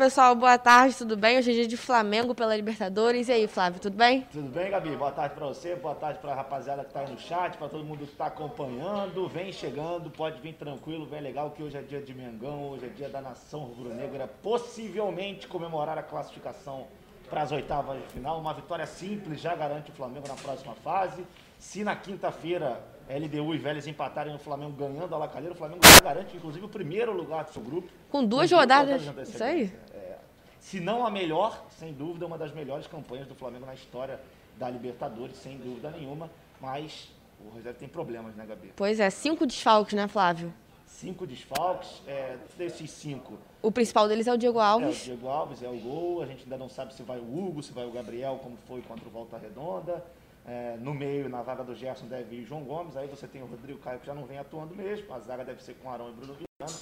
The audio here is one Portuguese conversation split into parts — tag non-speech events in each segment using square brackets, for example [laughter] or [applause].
pessoal, boa tarde, tudo bem? Hoje é dia de Flamengo pela Libertadores. E aí, Flávio, tudo bem? Tudo bem, Gabi? Boa tarde para você, boa tarde para a rapaziada que está aí no chat, para todo mundo que está acompanhando. Vem chegando, pode vir tranquilo, vem legal, que hoje é dia de Mengão, hoje é dia da nação rubro-negra, possivelmente comemorar a classificação para as oitavas de final. Uma vitória simples já garante o Flamengo na próxima fase. Se na quinta-feira LDU e Vélez empatarem o Flamengo ganhando a Lacalheira, o Flamengo já garante, inclusive, o primeiro lugar do seu grupo. Com duas rodadas. isso aí? É, se não a melhor, sem dúvida, uma das melhores campanhas do Flamengo na história da Libertadores, sem dúvida nenhuma. Mas o Rogério tem problemas, né, Gabi? Pois é, cinco desfalques, né, Flávio? Cinco desfalques, é, desses cinco. O principal deles é o Diego Alves. É, o Diego Alves é o gol. A gente ainda não sabe se vai o Hugo, se vai o Gabriel, como foi contra o Volta Redonda. É, no meio, na vaga do Gerson, deve ir João Gomes. Aí você tem o Rodrigo Caio, que já não vem atuando mesmo. A zaga deve ser com Arão e Bruno Viana.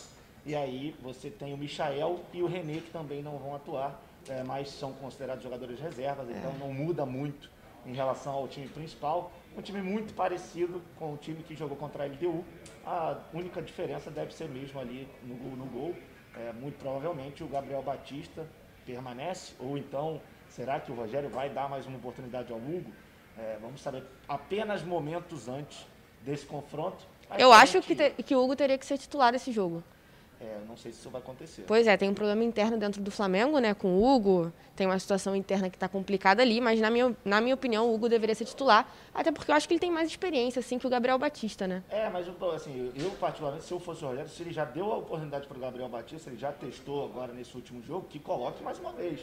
E aí você tem o Michael e o René, que também não vão atuar, é, mas são considerados jogadores reservas. Então é. não muda muito em relação ao time principal. Um time muito parecido com o time que jogou contra a LDU. A única diferença deve ser mesmo ali no, no gol. É, muito provavelmente o Gabriel Batista permanece, ou então será que o Rogério vai dar mais uma oportunidade ao Hugo? É, vamos saber apenas momentos antes desse confronto. Eu acho que, te, que o Hugo teria que ser titular desse jogo. É, não sei se isso vai acontecer. Pois é, tem um problema interno dentro do Flamengo, né, com o Hugo. Tem uma situação interna que está complicada ali, mas na minha, na minha opinião o Hugo deveria ser titular, até porque eu acho que ele tem mais experiência, assim, que o Gabriel Batista, né? É, mas assim, eu particularmente, se eu fosse o Rogério, se ele já deu a oportunidade para o Gabriel Batista, ele já testou agora nesse último jogo, que coloque mais uma vez.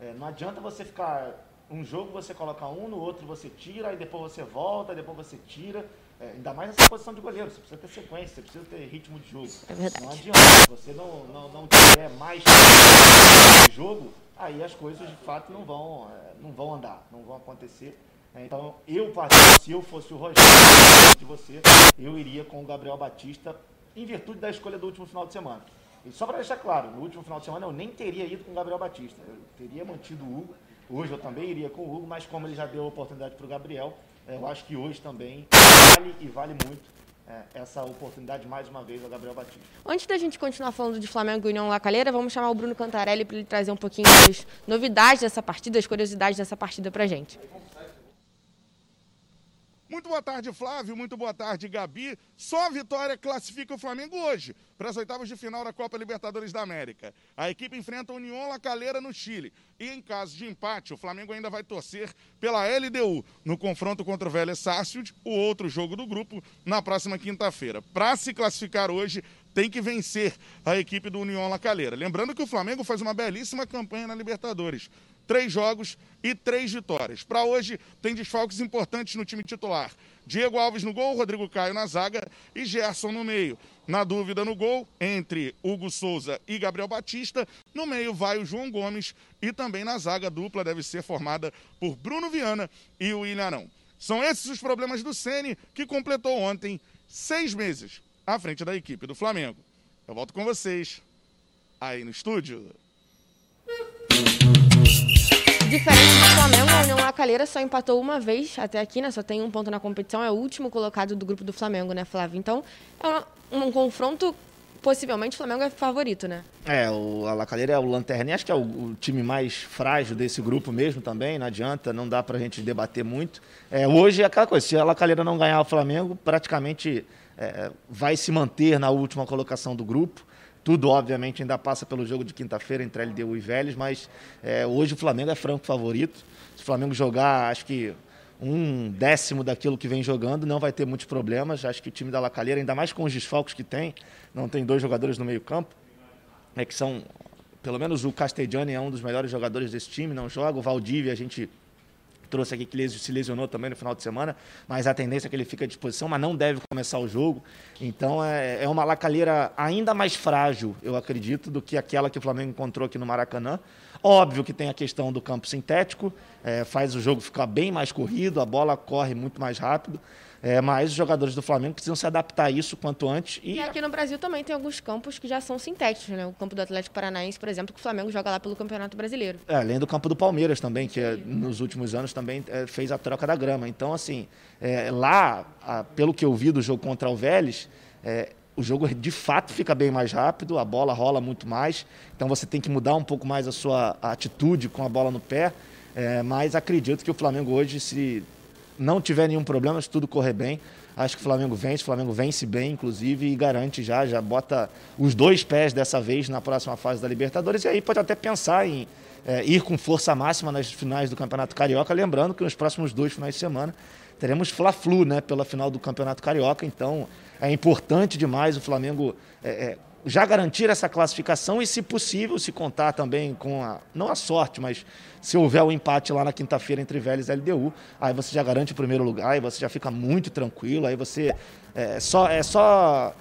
É, não adianta você ficar um jogo você coloca um, no outro você tira, aí depois você volta, depois você tira. É, ainda mais nessa posição de goleiro, você precisa ter sequência, você precisa ter ritmo de jogo. É não adianta, se você não, não, não tiver mais de jogo, aí as coisas de fato não vão, é, não vão andar, não vão acontecer. É, então, eu, se eu fosse o Rogério de você, eu iria com o Gabriel Batista em virtude da escolha do último final de semana. E só para deixar claro, no último final de semana eu nem teria ido com o Gabriel Batista, eu teria mantido o Hugo. Hoje eu também iria com o Hugo, mas como ele já deu a oportunidade para o Gabriel, é, eu acho que hoje também vale e vale muito é, essa oportunidade mais uma vez ao Gabriel Batista. Antes da gente continuar falando de Flamengo e União Lacalheira, vamos chamar o Bruno Cantarelli para ele trazer um pouquinho das novidades dessa partida, as curiosidades dessa partida para gente. Muito boa tarde, Flávio. Muito boa tarde, Gabi. Só a vitória classifica o Flamengo hoje para as oitavas de final da Copa Libertadores da América. A equipe enfrenta a União La Calera no Chile. E em caso de empate, o Flamengo ainda vai torcer pela LDU no confronto contra o Vélez Sarsfield, o outro jogo do grupo, na próxima quinta-feira. Para se classificar hoje, tem que vencer a equipe do União La Calera. Lembrando que o Flamengo faz uma belíssima campanha na Libertadores três jogos e três vitórias. Para hoje, tem desfalques importantes no time titular. Diego Alves no gol, Rodrigo Caio na zaga e Gerson no meio. Na dúvida no gol, entre Hugo Souza e Gabriel Batista. No meio vai o João Gomes e também na zaga dupla deve ser formada por Bruno Viana e o Ilharão. São esses os problemas do Sene que completou ontem seis meses à frente da equipe do Flamengo. Eu volto com vocês aí no estúdio. Diferente do Flamengo, a União Lacalheira só empatou uma vez até aqui, né? Só tem um ponto na competição, é o último colocado do grupo do Flamengo, né, Flávio? Então, é um confronto possivelmente o Flamengo é favorito, né? É, o, a Lacalheira é o lanterna, acho que é o, o, time mais frágil desse grupo mesmo também, não adianta, não dá pra gente debater muito. É, hoje é aquela coisa, se a Lacalheira não ganhar o Flamengo, praticamente é, vai se manter na última colocação do grupo. Tudo, obviamente, ainda passa pelo jogo de quinta-feira entre LDU e Vélez, mas é, hoje o Flamengo é franco favorito. Se o Flamengo jogar, acho que um décimo daquilo que vem jogando, não vai ter muitos problemas. Acho que o time da Lacalheira, ainda mais com os desfalques que tem, não tem dois jogadores no meio-campo, é que são, pelo menos o Castellani é um dos melhores jogadores desse time, não joga. O Valdívia, a gente trouxe aqui que se lesionou também no final de semana, mas a tendência é que ele fique à disposição, mas não deve começar o jogo. Então é, é uma lacalheira ainda mais frágil, eu acredito, do que aquela que o Flamengo encontrou aqui no Maracanã. Óbvio que tem a questão do campo sintético, é, faz o jogo ficar bem mais corrido, a bola corre muito mais rápido. É, mas os jogadores do Flamengo precisam se adaptar a isso quanto antes. E... e... aqui no Brasil também tem alguns campos que já são sintéticos, né? O campo do Atlético Paranaense, por exemplo, que o Flamengo joga lá pelo Campeonato Brasileiro. É, além do campo do Palmeiras também, que é, nos últimos anos também é, fez a troca da grama. Então, assim, é, lá, a, pelo que eu vi do jogo contra o Vélez, é, o jogo de fato fica bem mais rápido, a bola rola muito mais, então você tem que mudar um pouco mais a sua atitude com a bola no pé. É, mas acredito que o Flamengo hoje, se não tiver nenhum problema, se tudo correr bem, acho que o Flamengo vence, o Flamengo vence bem, inclusive, e garante já, já bota os dois pés dessa vez na próxima fase da Libertadores, e aí pode até pensar em é, ir com força máxima nas finais do Campeonato Carioca, lembrando que nos próximos dois finais de semana teremos Fla-Flu, né, pela final do Campeonato Carioca, então é importante demais o Flamengo é, é, já garantir essa classificação e, se possível, se contar também com a, não a sorte, mas se houver o um empate lá na quinta-feira entre Vélez e LDU, aí você já garante o primeiro lugar, aí você já fica muito tranquilo, aí você é só, é só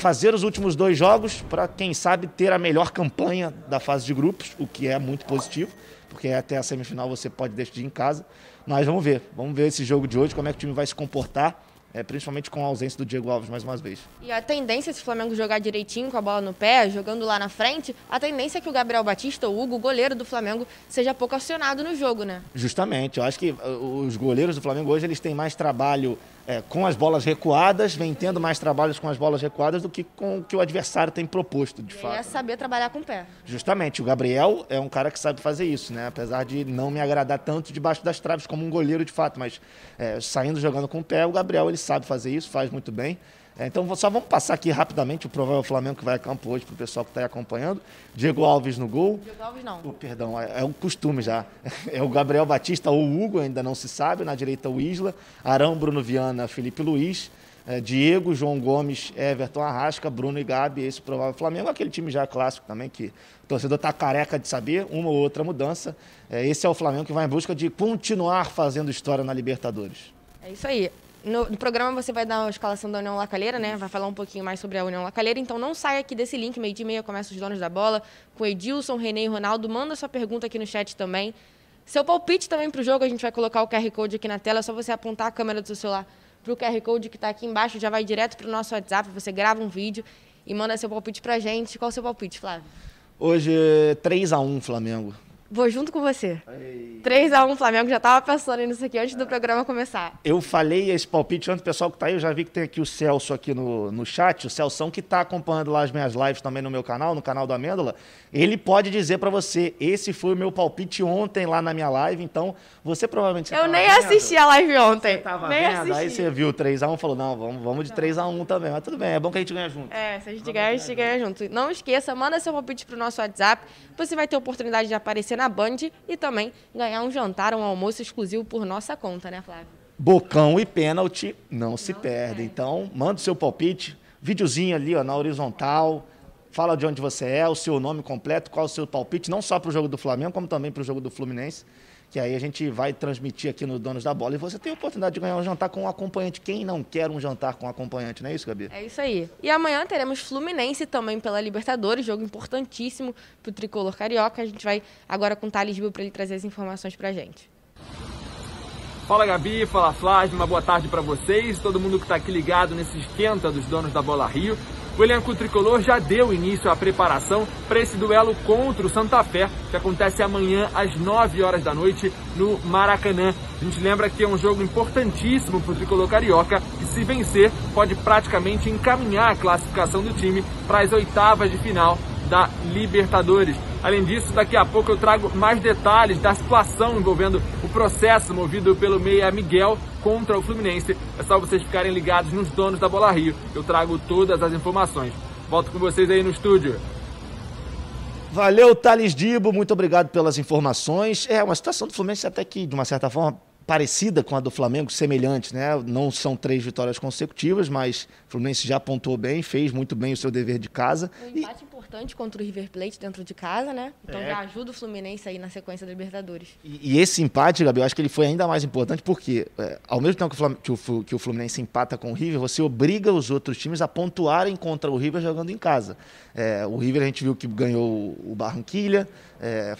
fazer os últimos dois jogos para, quem sabe, ter a melhor campanha da fase de grupos, o que é muito positivo, porque até a semifinal você pode decidir em casa. Mas vamos ver, vamos ver esse jogo de hoje, como é que o time vai se comportar é, principalmente com a ausência do Diego Alves mais uma vez. E a tendência, se o Flamengo jogar direitinho com a bola no pé, jogando lá na frente, a tendência é que o Gabriel Batista, o Hugo, o goleiro do Flamengo, seja pouco acionado no jogo, né? Justamente. Eu acho que uh, os goleiros do Flamengo hoje eles têm mais trabalho é, com as bolas recuadas, vem tendo mais trabalhos com as bolas recuadas do que com o que o adversário tem proposto, de e fato. É saber trabalhar com o pé. Justamente. O Gabriel é um cara que sabe fazer isso, né? Apesar de não me agradar tanto debaixo das traves como um goleiro de fato, mas é, saindo jogando com o pé, o Gabriel ele sabe fazer isso, faz muito bem. É, então só vamos passar aqui rapidamente o provável Flamengo que vai a campo hoje para o pessoal que está aí acompanhando. Diego Alves no gol. Diego Alves não. Oh, perdão, é, é um costume já. [laughs] É o Gabriel Batista ou o Hugo, ainda não se sabe. Na direita o Isla. Arão, Bruno Viana, Felipe Luiz. É, Diego, João Gomes, Everton Arrasca, Bruno e Gabi, esse provável Flamengo, aquele time já clássico também, que o torcedor está careca de saber, uma ou outra mudança. É, esse é o Flamengo que vai em busca de continuar fazendo história na Libertadores. É isso aí. No, no, programa você vai dar a escalação da União Lacalheira, né? Vai falar um pouquinho mais sobre a União Lacalheira. Então não saia aqui desse link, meio de meia começa os donos da bola, com Edilson, Renê e Ronaldo. Manda sua pergunta aqui no chat também. Seu palpite também para o jogo, a gente vai colocar o QR Code aqui na tela, é só você apontar a câmera do seu celular para o QR Code que está aqui embaixo, já vai direto para o nosso WhatsApp, você grava um vídeo e manda seu palpite para a gente. Qual o seu palpite, Flávio? Hoje, 3 a 1 Flamengo. Vou junto com você. 3x1 Flamengo, já estava pensando nisso aqui antes do programa começar. Eu falei esse palpite antes, o pessoal que está aí, eu já vi que tem aqui o Celso aqui no, no chat, o Celso que está acompanhando lá as minhas lives também no meu canal, no canal da Amêndola, ele pode dizer para você, esse foi o meu palpite ontem lá na minha live, então você provavelmente... eu nem vendo. assisti a live ontem. Você tava nem vendo, assisti. aí você viu 3x1 e falou, não, vamos, vamos de 3x1 também, mas tudo bem, é bom que a gente ganha junto. É, se a gente ganhar, a gente ganha junto. Não esqueça, manda seu palpite pro nosso WhatsApp, você vai ter a oportunidade de aparecer na Band e também ganhar um jantar, um almoço exclusivo por nossa conta, né, Flávio? Bocão e pênalti não se perde. Então, manda o seu palpite, videozinho ali ó, na horizontal, fala de onde você é, o seu nome completo, qual o seu palpite, não só para o jogo do Flamengo, como também para o jogo do Fluminense que aí a gente vai transmitir aqui no Donos da Bola. E você tem a oportunidade de ganhar um jantar com um acompanhante. Quem não quer um jantar com um acompanhante, não é isso, Gabi? É isso aí. E amanhã teremos Fluminense também pela Libertadores, jogo importantíssimo para o tricolor carioca. A gente vai agora com o Thales Bill para ele trazer as informações para a gente. Fala Gabi, fala Flávio, uma boa tarde para vocês, todo mundo que está aqui ligado nesse esquenta dos donos da Bola Rio. O elenco tricolor já deu início à preparação para esse duelo contra o Santa Fé, que acontece amanhã às 9 horas da noite no Maracanã. A gente lembra que é um jogo importantíssimo para o tricolor carioca, que se vencer pode praticamente encaminhar a classificação do time para as oitavas de final da Libertadores. Além disso, daqui a pouco eu trago mais detalhes da situação envolvendo o processo movido pelo meia Miguel contra o Fluminense. É só vocês ficarem ligados nos donos da Bola Rio. Eu trago todas as informações. Volto com vocês aí no estúdio. Valeu, Thales Dibo, muito obrigado pelas informações. É uma situação do Fluminense até que, de uma certa forma, parecida com a do Flamengo, semelhante, né? Não são três vitórias consecutivas, mas o Fluminense já apontou bem, fez muito bem o seu dever de casa. Um empate e... importante contra o River Plate dentro de casa, né? Então é. já ajuda o Fluminense aí na sequência da Libertadores. E, e, esse empate, Gabi, eu acho que ele foi ainda mais importante porque, é, ao mesmo tempo que o, que o Fluminense empata com o River, você obriga os outros times a pontuarem contra o River jogando em casa. É, o River a gente viu que ganhou o Barranquilha, é,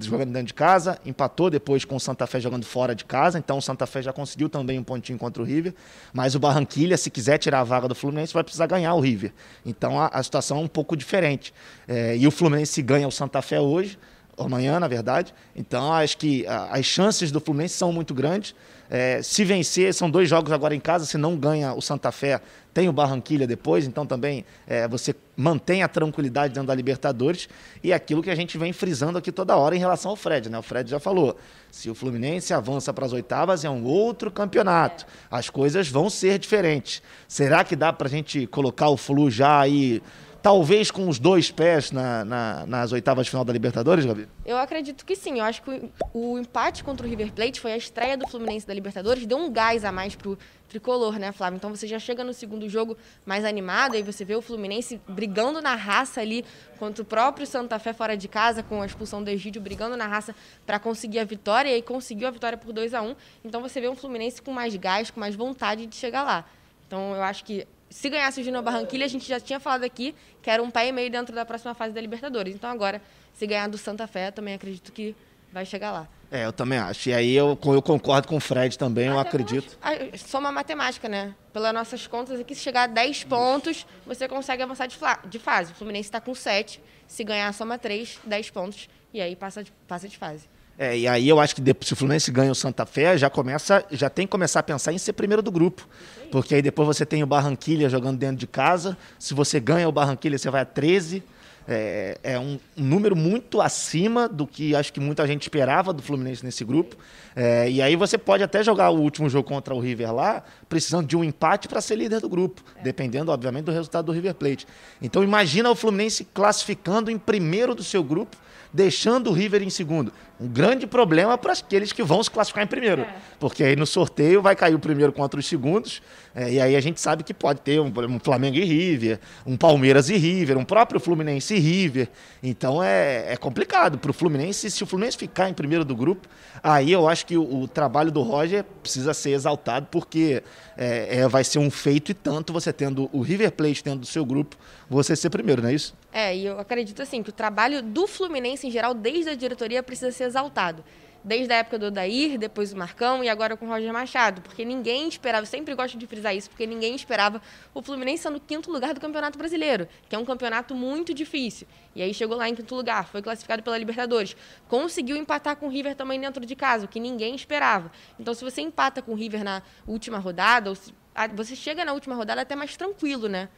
jogando dentro de casa, empatou depois com o Santa Fé jogando fora de casa, então o Santa Fé já conseguiu também um pontinho contra o River, mas o Barranquilha, se quiser tirar a vaga do Fluminense, vai precisar ganhar o River. Então a, a situação é um pouco diferente. É, e o Fluminense ganha o Santa Fé hoje, amanhã, na verdade. Então, acho que as chances do Fluminense são muito grandes. É, se vencer, são dois jogos agora em casa, se não ganha o Santa Fé, tem o Barranquilha depois, então também é, você mantém a tranquilidade dentro da Libertadores. E aquilo que a gente vem frisando aqui toda hora em relação ao Fred, né? O Fred já falou: se o Fluminense avança para as oitavas, é um outro campeonato. As coisas vão ser diferentes. Será que dá para a gente colocar o Flu já aí? Talvez com os dois pés na, na, nas oitavas de final da Libertadores, Gabi? Eu acredito que sim. Eu acho que o, o, empate contra o River Plate foi a estreia do Fluminense da Libertadores, deu um gás a mais pro tricolor, né, Flávio? Então você já chega no segundo jogo mais animado, aí você vê o Fluminense brigando na raça ali contra o próprio Santa Fé fora de casa, com a expulsão do Egídio, brigando na raça para conseguir a vitória, e aí conseguiu a vitória por 2 a 1 Então você vê um Fluminense com mais gás, com mais vontade de chegar lá. Então eu acho que se ganhasse o Júnior Barranquilla, a gente já tinha falado aqui que era um pé e meio dentro da próxima fase da Libertadores. Então agora, se ganhar do Santa Fé, também acredito que vai chegar lá. É, eu também acho. E aí eu, eu concordo com o Fred também, eu acredito. Soma matemática, né? Pelas nossas contas aqui, se chegar a 10 pontos, você consegue avançar de, de fase. O Fluminense está com 7. Se ganhar, soma 3, 10 pontos. E aí passa de, passa de fase. É, e aí eu acho que depois, se o Fluminense ganha o Santa Fé, já começa, já tem que começar a pensar em ser primeiro do grupo. Porque aí depois você tem o Barranquilha jogando dentro de casa. Se você ganha o Barranquilha, você vai a 13. É, é um, um, número muito acima do que acho que muita gente esperava do Fluminense nesse grupo. É, e aí você pode até jogar o último jogo contra o River lá, precisando de um empate para ser líder do grupo, é. dependendo, obviamente, do resultado do River Plate. Então imagina o Fluminense classificando em primeiro do seu grupo deixando o River em segundo. Um grande problema para aqueles que vão se classificar em primeiro. É. Porque aí no sorteio vai cair o primeiro contra os segundos. É, e aí a gente sabe que pode ter um, um, Flamengo e River, um Palmeiras e River, um próprio Fluminense e River. Então é, é complicado para o Fluminense. Se o Fluminense ficar em primeiro do grupo, aí eu acho que o, o trabalho do Roger precisa ser exaltado, porque é, é, vai ser um feito e tanto você tendo o River Plate dentro do seu grupo, você ser primeiro, não é isso? É, e eu acredito assim que o trabalho do Fluminense em geral, desde a diretoria, precisa ser exaltado. Desde a época do Odair, depois do Marcão e agora com o Roger Machado. Porque ninguém esperava, sempre gosto de frisar isso, porque ninguém esperava o Fluminense sendo quinto lugar do Campeonato Brasileiro, que é um campeonato muito difícil. E aí chegou lá em quinto lugar, foi classificado pela Libertadores. Conseguiu empatar com o River também dentro de casa, o que ninguém esperava. Então, se você empata com o River na última rodada, ou se, você chega na última rodada até mais tranquilo, né?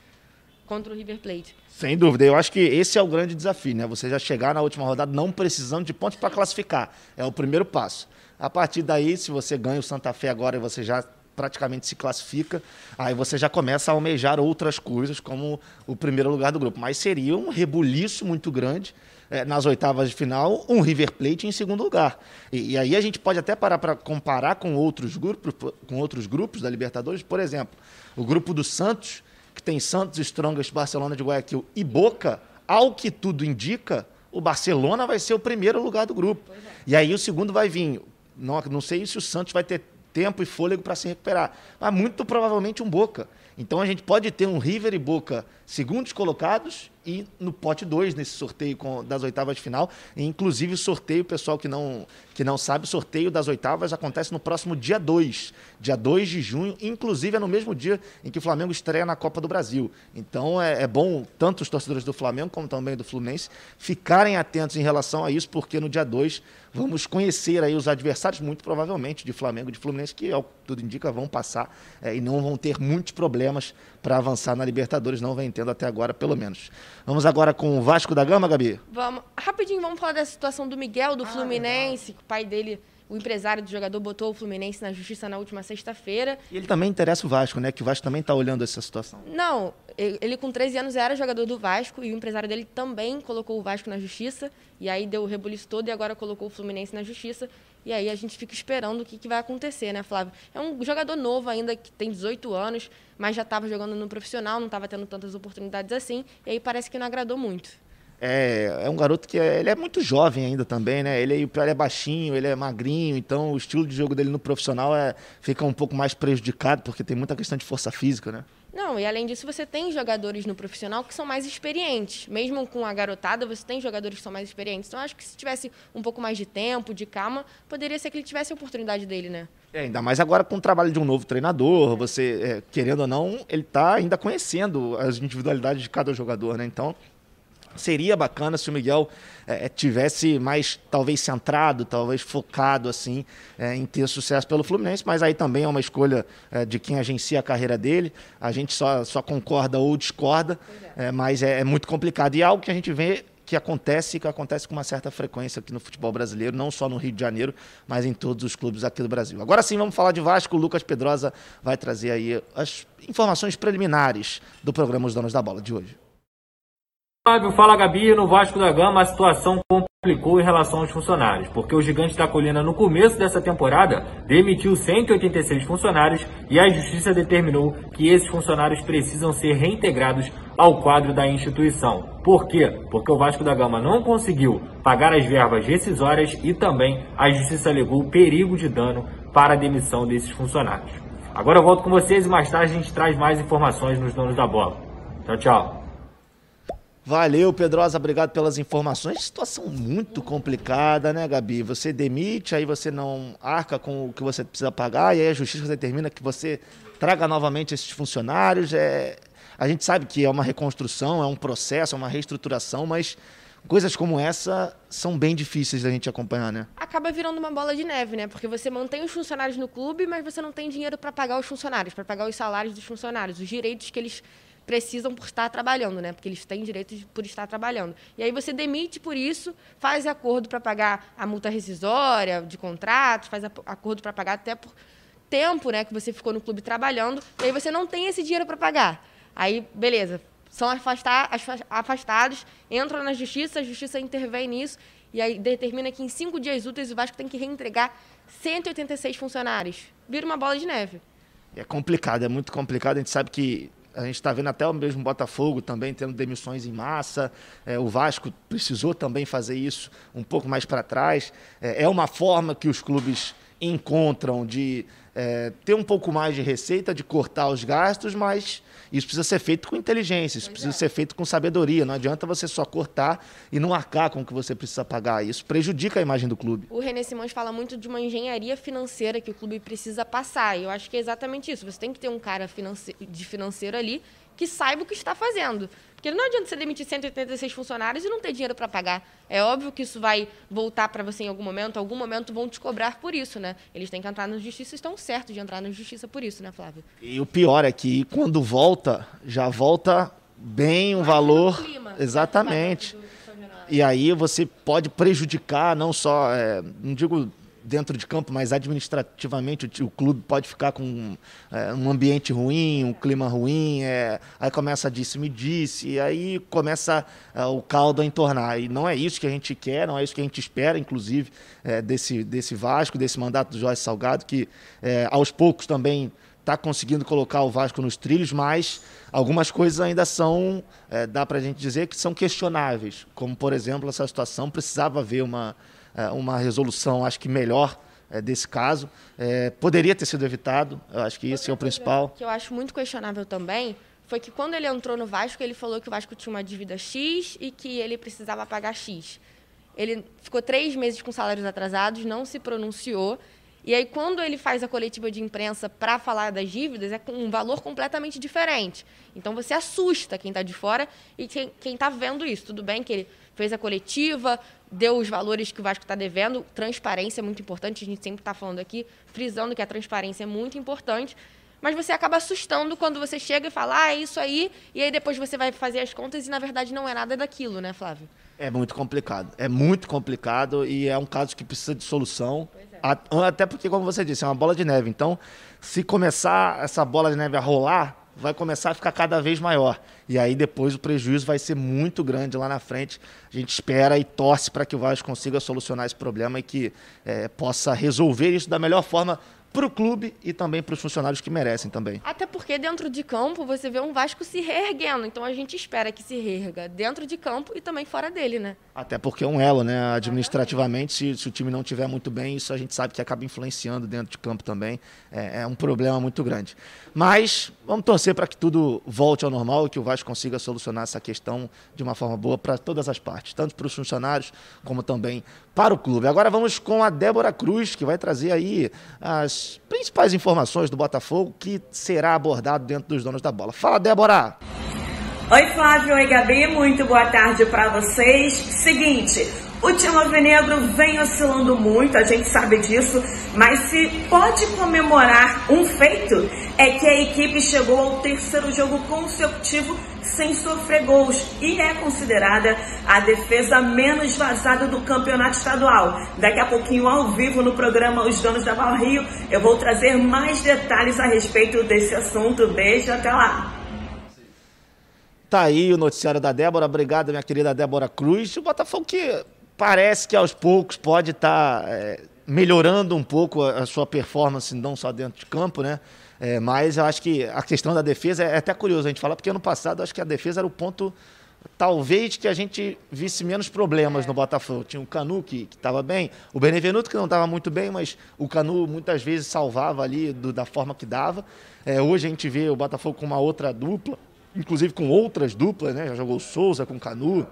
Contra o River Plate. Sem dúvida. Eu acho que esse é o grande desafio, né? Você já chegar na última rodada não precisando de pontos para classificar. É o primeiro passo. A partir daí, se você ganha o Santa Fé agora e você já praticamente se classifica, aí você já começa a almejar outras coisas, como o primeiro lugar do grupo. Mas seria um rebuliço muito grande é, nas oitavas de final, um River Plate em segundo lugar. E, e aí a gente pode até parar para comparar com outros grupos, com outros grupos da Libertadores, por exemplo, o grupo do Santos que tem Santos, Strongest, Barcelona de Guayaquil e Boca, ao que tudo indica, o Barcelona vai ser o primeiro lugar do grupo. É. E aí o segundo vai vir. Não, não sei se o Santos vai ter tempo e fôlego para se recuperar, mas muito provavelmente um Boca. Então a gente pode ter um River e Boca segundos colocados e no pote 2 nesse sorteio com, das oitavas de final. E, inclusive, o sorteio, pessoal que não, que não sabe, o sorteio das oitavas acontece no próximo dia 2, dia 2 de junho, inclusive é no mesmo dia em que o Flamengo estreia na Copa do Brasil. Então é, é bom, tanto os torcedores do Flamengo como também do Fluminense, ficarem atentos em relação a isso, porque no dia 2 vamos conhecer aí os adversários, muito provavelmente, de Flamengo e de Fluminense, que, ao que tudo indica, vão passar é, e não vão ter muitos problemas para avançar na Libertadores, não vem tendo até agora, pelo menos. Vamos agora com o Vasco da Gama, Gabi? Vamos. Rapidinho, vamos falar da situação do Miguel, do ah, Fluminense. O pai dele, o empresário do jogador, botou o Fluminense na justiça na última sexta-feira. E ele também interessa o Vasco, né? Que o Vasco também está olhando essa situação. Não, ele com 13 anos era jogador do Vasco e o empresário dele também colocou o Vasco na justiça. E aí deu o rebuliço todo e agora colocou o Fluminense na justiça. E aí a gente fica esperando o que, que vai acontecer, né, Flávio? É um jogador novo ainda, que tem 18 anos, mas já estava jogando no profissional, não estava tendo tantas oportunidades assim, e aí parece que não agradou muito. É, é um garoto que é, ele é muito jovem ainda também, né? Ele, ele é baixinho, ele é magrinho, então o estilo de jogo dele no profissional é, fica um pouco mais prejudicado, porque tem muita questão de força física, né? Não, e além disso, você tem jogadores no profissional que são mais experientes. Mesmo com a garotada, você tem jogadores que são mais experientes. Então, acho que se tivesse um pouco mais de tempo, de calma, poderia ser que ele tivesse a oportunidade dele, né? É, ainda mais agora com o trabalho de um novo treinador, você, é, querendo ou não, ele está ainda conhecendo as individualidades de cada jogador, né? Então, Seria bacana se o Miguel é, tivesse mais, talvez, centrado, talvez focado assim é, em ter sucesso pelo Fluminense, mas aí também é uma escolha é, de quem agencia a carreira dele. A gente só, só concorda ou discorda, mas é, muito complicado. E é algo que a gente vê que acontece que acontece com uma certa frequência aqui no futebol brasileiro, não só no Rio de Janeiro, mas em todos os clubes aqui do Brasil. Agora sim, vamos falar de Vasco. O Lucas Pedrosa vai trazer aí as informações preliminares do programa Os Donos da Bola de hoje. Fábio, fala Gabi, no Vasco da Gama a situação complicou em relação aos funcionários, porque o Gigante da Colina no começo dessa temporada demitiu 186 funcionários e a Justiça determinou que esses funcionários precisam ser reintegrados ao quadro da instituição. Por quê? Porque o Vasco da Gama não conseguiu pagar as verbas rescisórias e também a Justiça alegou perigo de dano para a demissão desses funcionários. Agora eu volto com vocês e mais tarde a gente traz mais informações nos donos da bola. Tchau, tchau. Valeu, Pedrosa, obrigado pelas informações. Situação muito complicada, né, Gabi? Você demite, aí você não arca com o que você precisa pagar, e aí a justiça determina que você traga novamente esses funcionários. É... A gente sabe que é uma reconstrução, é um processo, é uma reestruturação, mas coisas como essa são bem difíceis da gente acompanhar, né? Acaba virando uma bola de neve, né? Porque você mantém os funcionários no clube, mas você não tem dinheiro para pagar os funcionários, para pagar os salários dos funcionários, os direitos que eles precisam por estar trabalhando, né? Porque eles têm direito de, por estar trabalhando. E aí você demite por isso, faz acordo para pagar a multa rescisória de contrato, faz acordo para pagar até por tempo, né, que você ficou no clube trabalhando. E aí você não tem esse dinheiro para pagar. Aí, beleza, são afastar, afastados, entram na justiça, a justiça intervém nisso e aí determina que em cinco dias úteis o Vasco tem que reentregar 186 funcionários. Vira uma bola de neve. É complicado, é muito complicado. A gente sabe que a gente está vendo até o mesmo Botafogo também tendo demissões em massa. É, o Vasco precisou também fazer isso um pouco mais para trás. É, é uma forma que os clubes encontram de é, ter um pouco mais de receita, de cortar os gastos, mas isso precisa ser feito com inteligência, isso precisa ser feito com sabedoria. Não adianta você só cortar e não arcar com o que você precisa pagar. Isso prejudica a imagem do clube. O René Simões fala muito de uma engenharia financeira que o clube precisa passar. E eu acho que é exatamente isso. Você tem que ter um cara de financeiro ali que saiba o que está fazendo. Porque não adianta você demitir 186 funcionários e não ter dinheiro para pagar. É óbvio que isso vai voltar para você em algum momento, algum momento vão te cobrar por isso, né? Eles têm que entrar na justiça e estão certos de entrar na justiça por isso, né, Flávio? E o pior é que quando volta, já volta bem um valor. Clima, Exatamente. E aí você pode prejudicar não só, é, não digo dentro de campo, mas administrativamente o, o clube pode ficar com é, um ambiente ruim, um clima ruim, é, aí começa a disse-me disse, e aí começa é, o caldo a entornar. E não é isso que a gente quer, não é isso que a gente espera, inclusive, é, desse, desse Vasco, desse mandato do Jorge Salgado, que é, aos poucos também está conseguindo colocar o Vasco nos trilhos, mas algumas coisas ainda são, é, dá para a gente dizer que são questionáveis, como por exemplo essa situação precisava haver uma uma resolução, acho que melhor é, desse caso. É, poderia ter sido evitado, eu acho que esse é o principal. que eu acho muito questionável também foi que quando ele entrou no Vasco, ele falou que o Vasco tinha uma dívida X e que ele precisava pagar X. Ele ficou três meses com salários atrasados, não se pronunciou. E aí, quando ele faz a coletiva de imprensa para falar das dívidas, é com um valor completamente diferente. Então, você assusta quem está de fora e quem está vendo isso. Tudo bem que ele fez a coletiva, deu os valores que o Vasco está devendo. Transparência é muito importante, a gente sempre está falando aqui, frisando que a transparência é muito importante. Mas você acaba assustando quando você chega e fala, ah, é isso aí, e aí depois você vai fazer as contas e na verdade não é nada daquilo, né, Flávio? É muito complicado. É muito complicado e é um caso que precisa de solução. É. Até porque, como você disse, é uma bola de neve. Então, se começar essa bola de neve a rolar, vai começar a ficar cada vez maior. E aí depois o prejuízo vai ser muito grande lá na frente. A gente espera e torce para que o Vasco consiga solucionar esse problema e que é, possa resolver isso da melhor forma para o clube e também para os funcionários que merecem também. Até porque dentro de campo você vê um Vasco se reerguendo, então a gente espera que se reerga dentro de campo e também fora dele, né? Até porque é um elo, né? Administrativamente, se, se o time não tiver muito bem, isso a gente sabe que acaba influenciando dentro de campo também. É, é um problema muito grande. Mas vamos torcer para que tudo volte ao normal e que o Vasco consiga solucionar essa questão de uma forma boa para todas as partes, tanto para os funcionários como também para o clube. Agora vamos com a Débora Cruz, que vai trazer aí as principais informações do Botafogo que será abordado dentro dos donos da bola. Fala, Débora! Oi, Flávio. Oi, Gabi. Muito boa tarde para vocês. Seguinte, o time alvinegro vem oscilando muito, a gente sabe disso, mas se pode comemorar um feito, é que a equipe chegou ao terceiro jogo consecutivo sem sofrer gols e é considerada a defesa menos vazada do campeonato estadual. Daqui a pouquinho, ao vivo, no programa Os Donos da Val Rio, eu vou trazer mais detalhes a respeito desse assunto. Beijo, até lá! Tá aí o noticiário da Débora. Obrigado, minha querida Débora Cruz. O Botafogo que parece que aos poucos pode estar tá, é, melhorando um pouco a, a, sua performance, não só dentro de campo, né? É, mas eu acho que a questão da defesa é, é até curioso a gente falar, porque ano passado eu acho que a defesa era o ponto talvez que a gente visse menos problemas no Botafogo. Tinha o Canu que estava bem, o Benevenuto que não estava muito bem, mas o Canu muitas vezes salvava ali do, da forma que dava. É, hoje a gente vê o Botafogo com uma outra dupla, inclusive com outras duplas, né? Já jogou Souza com Canu,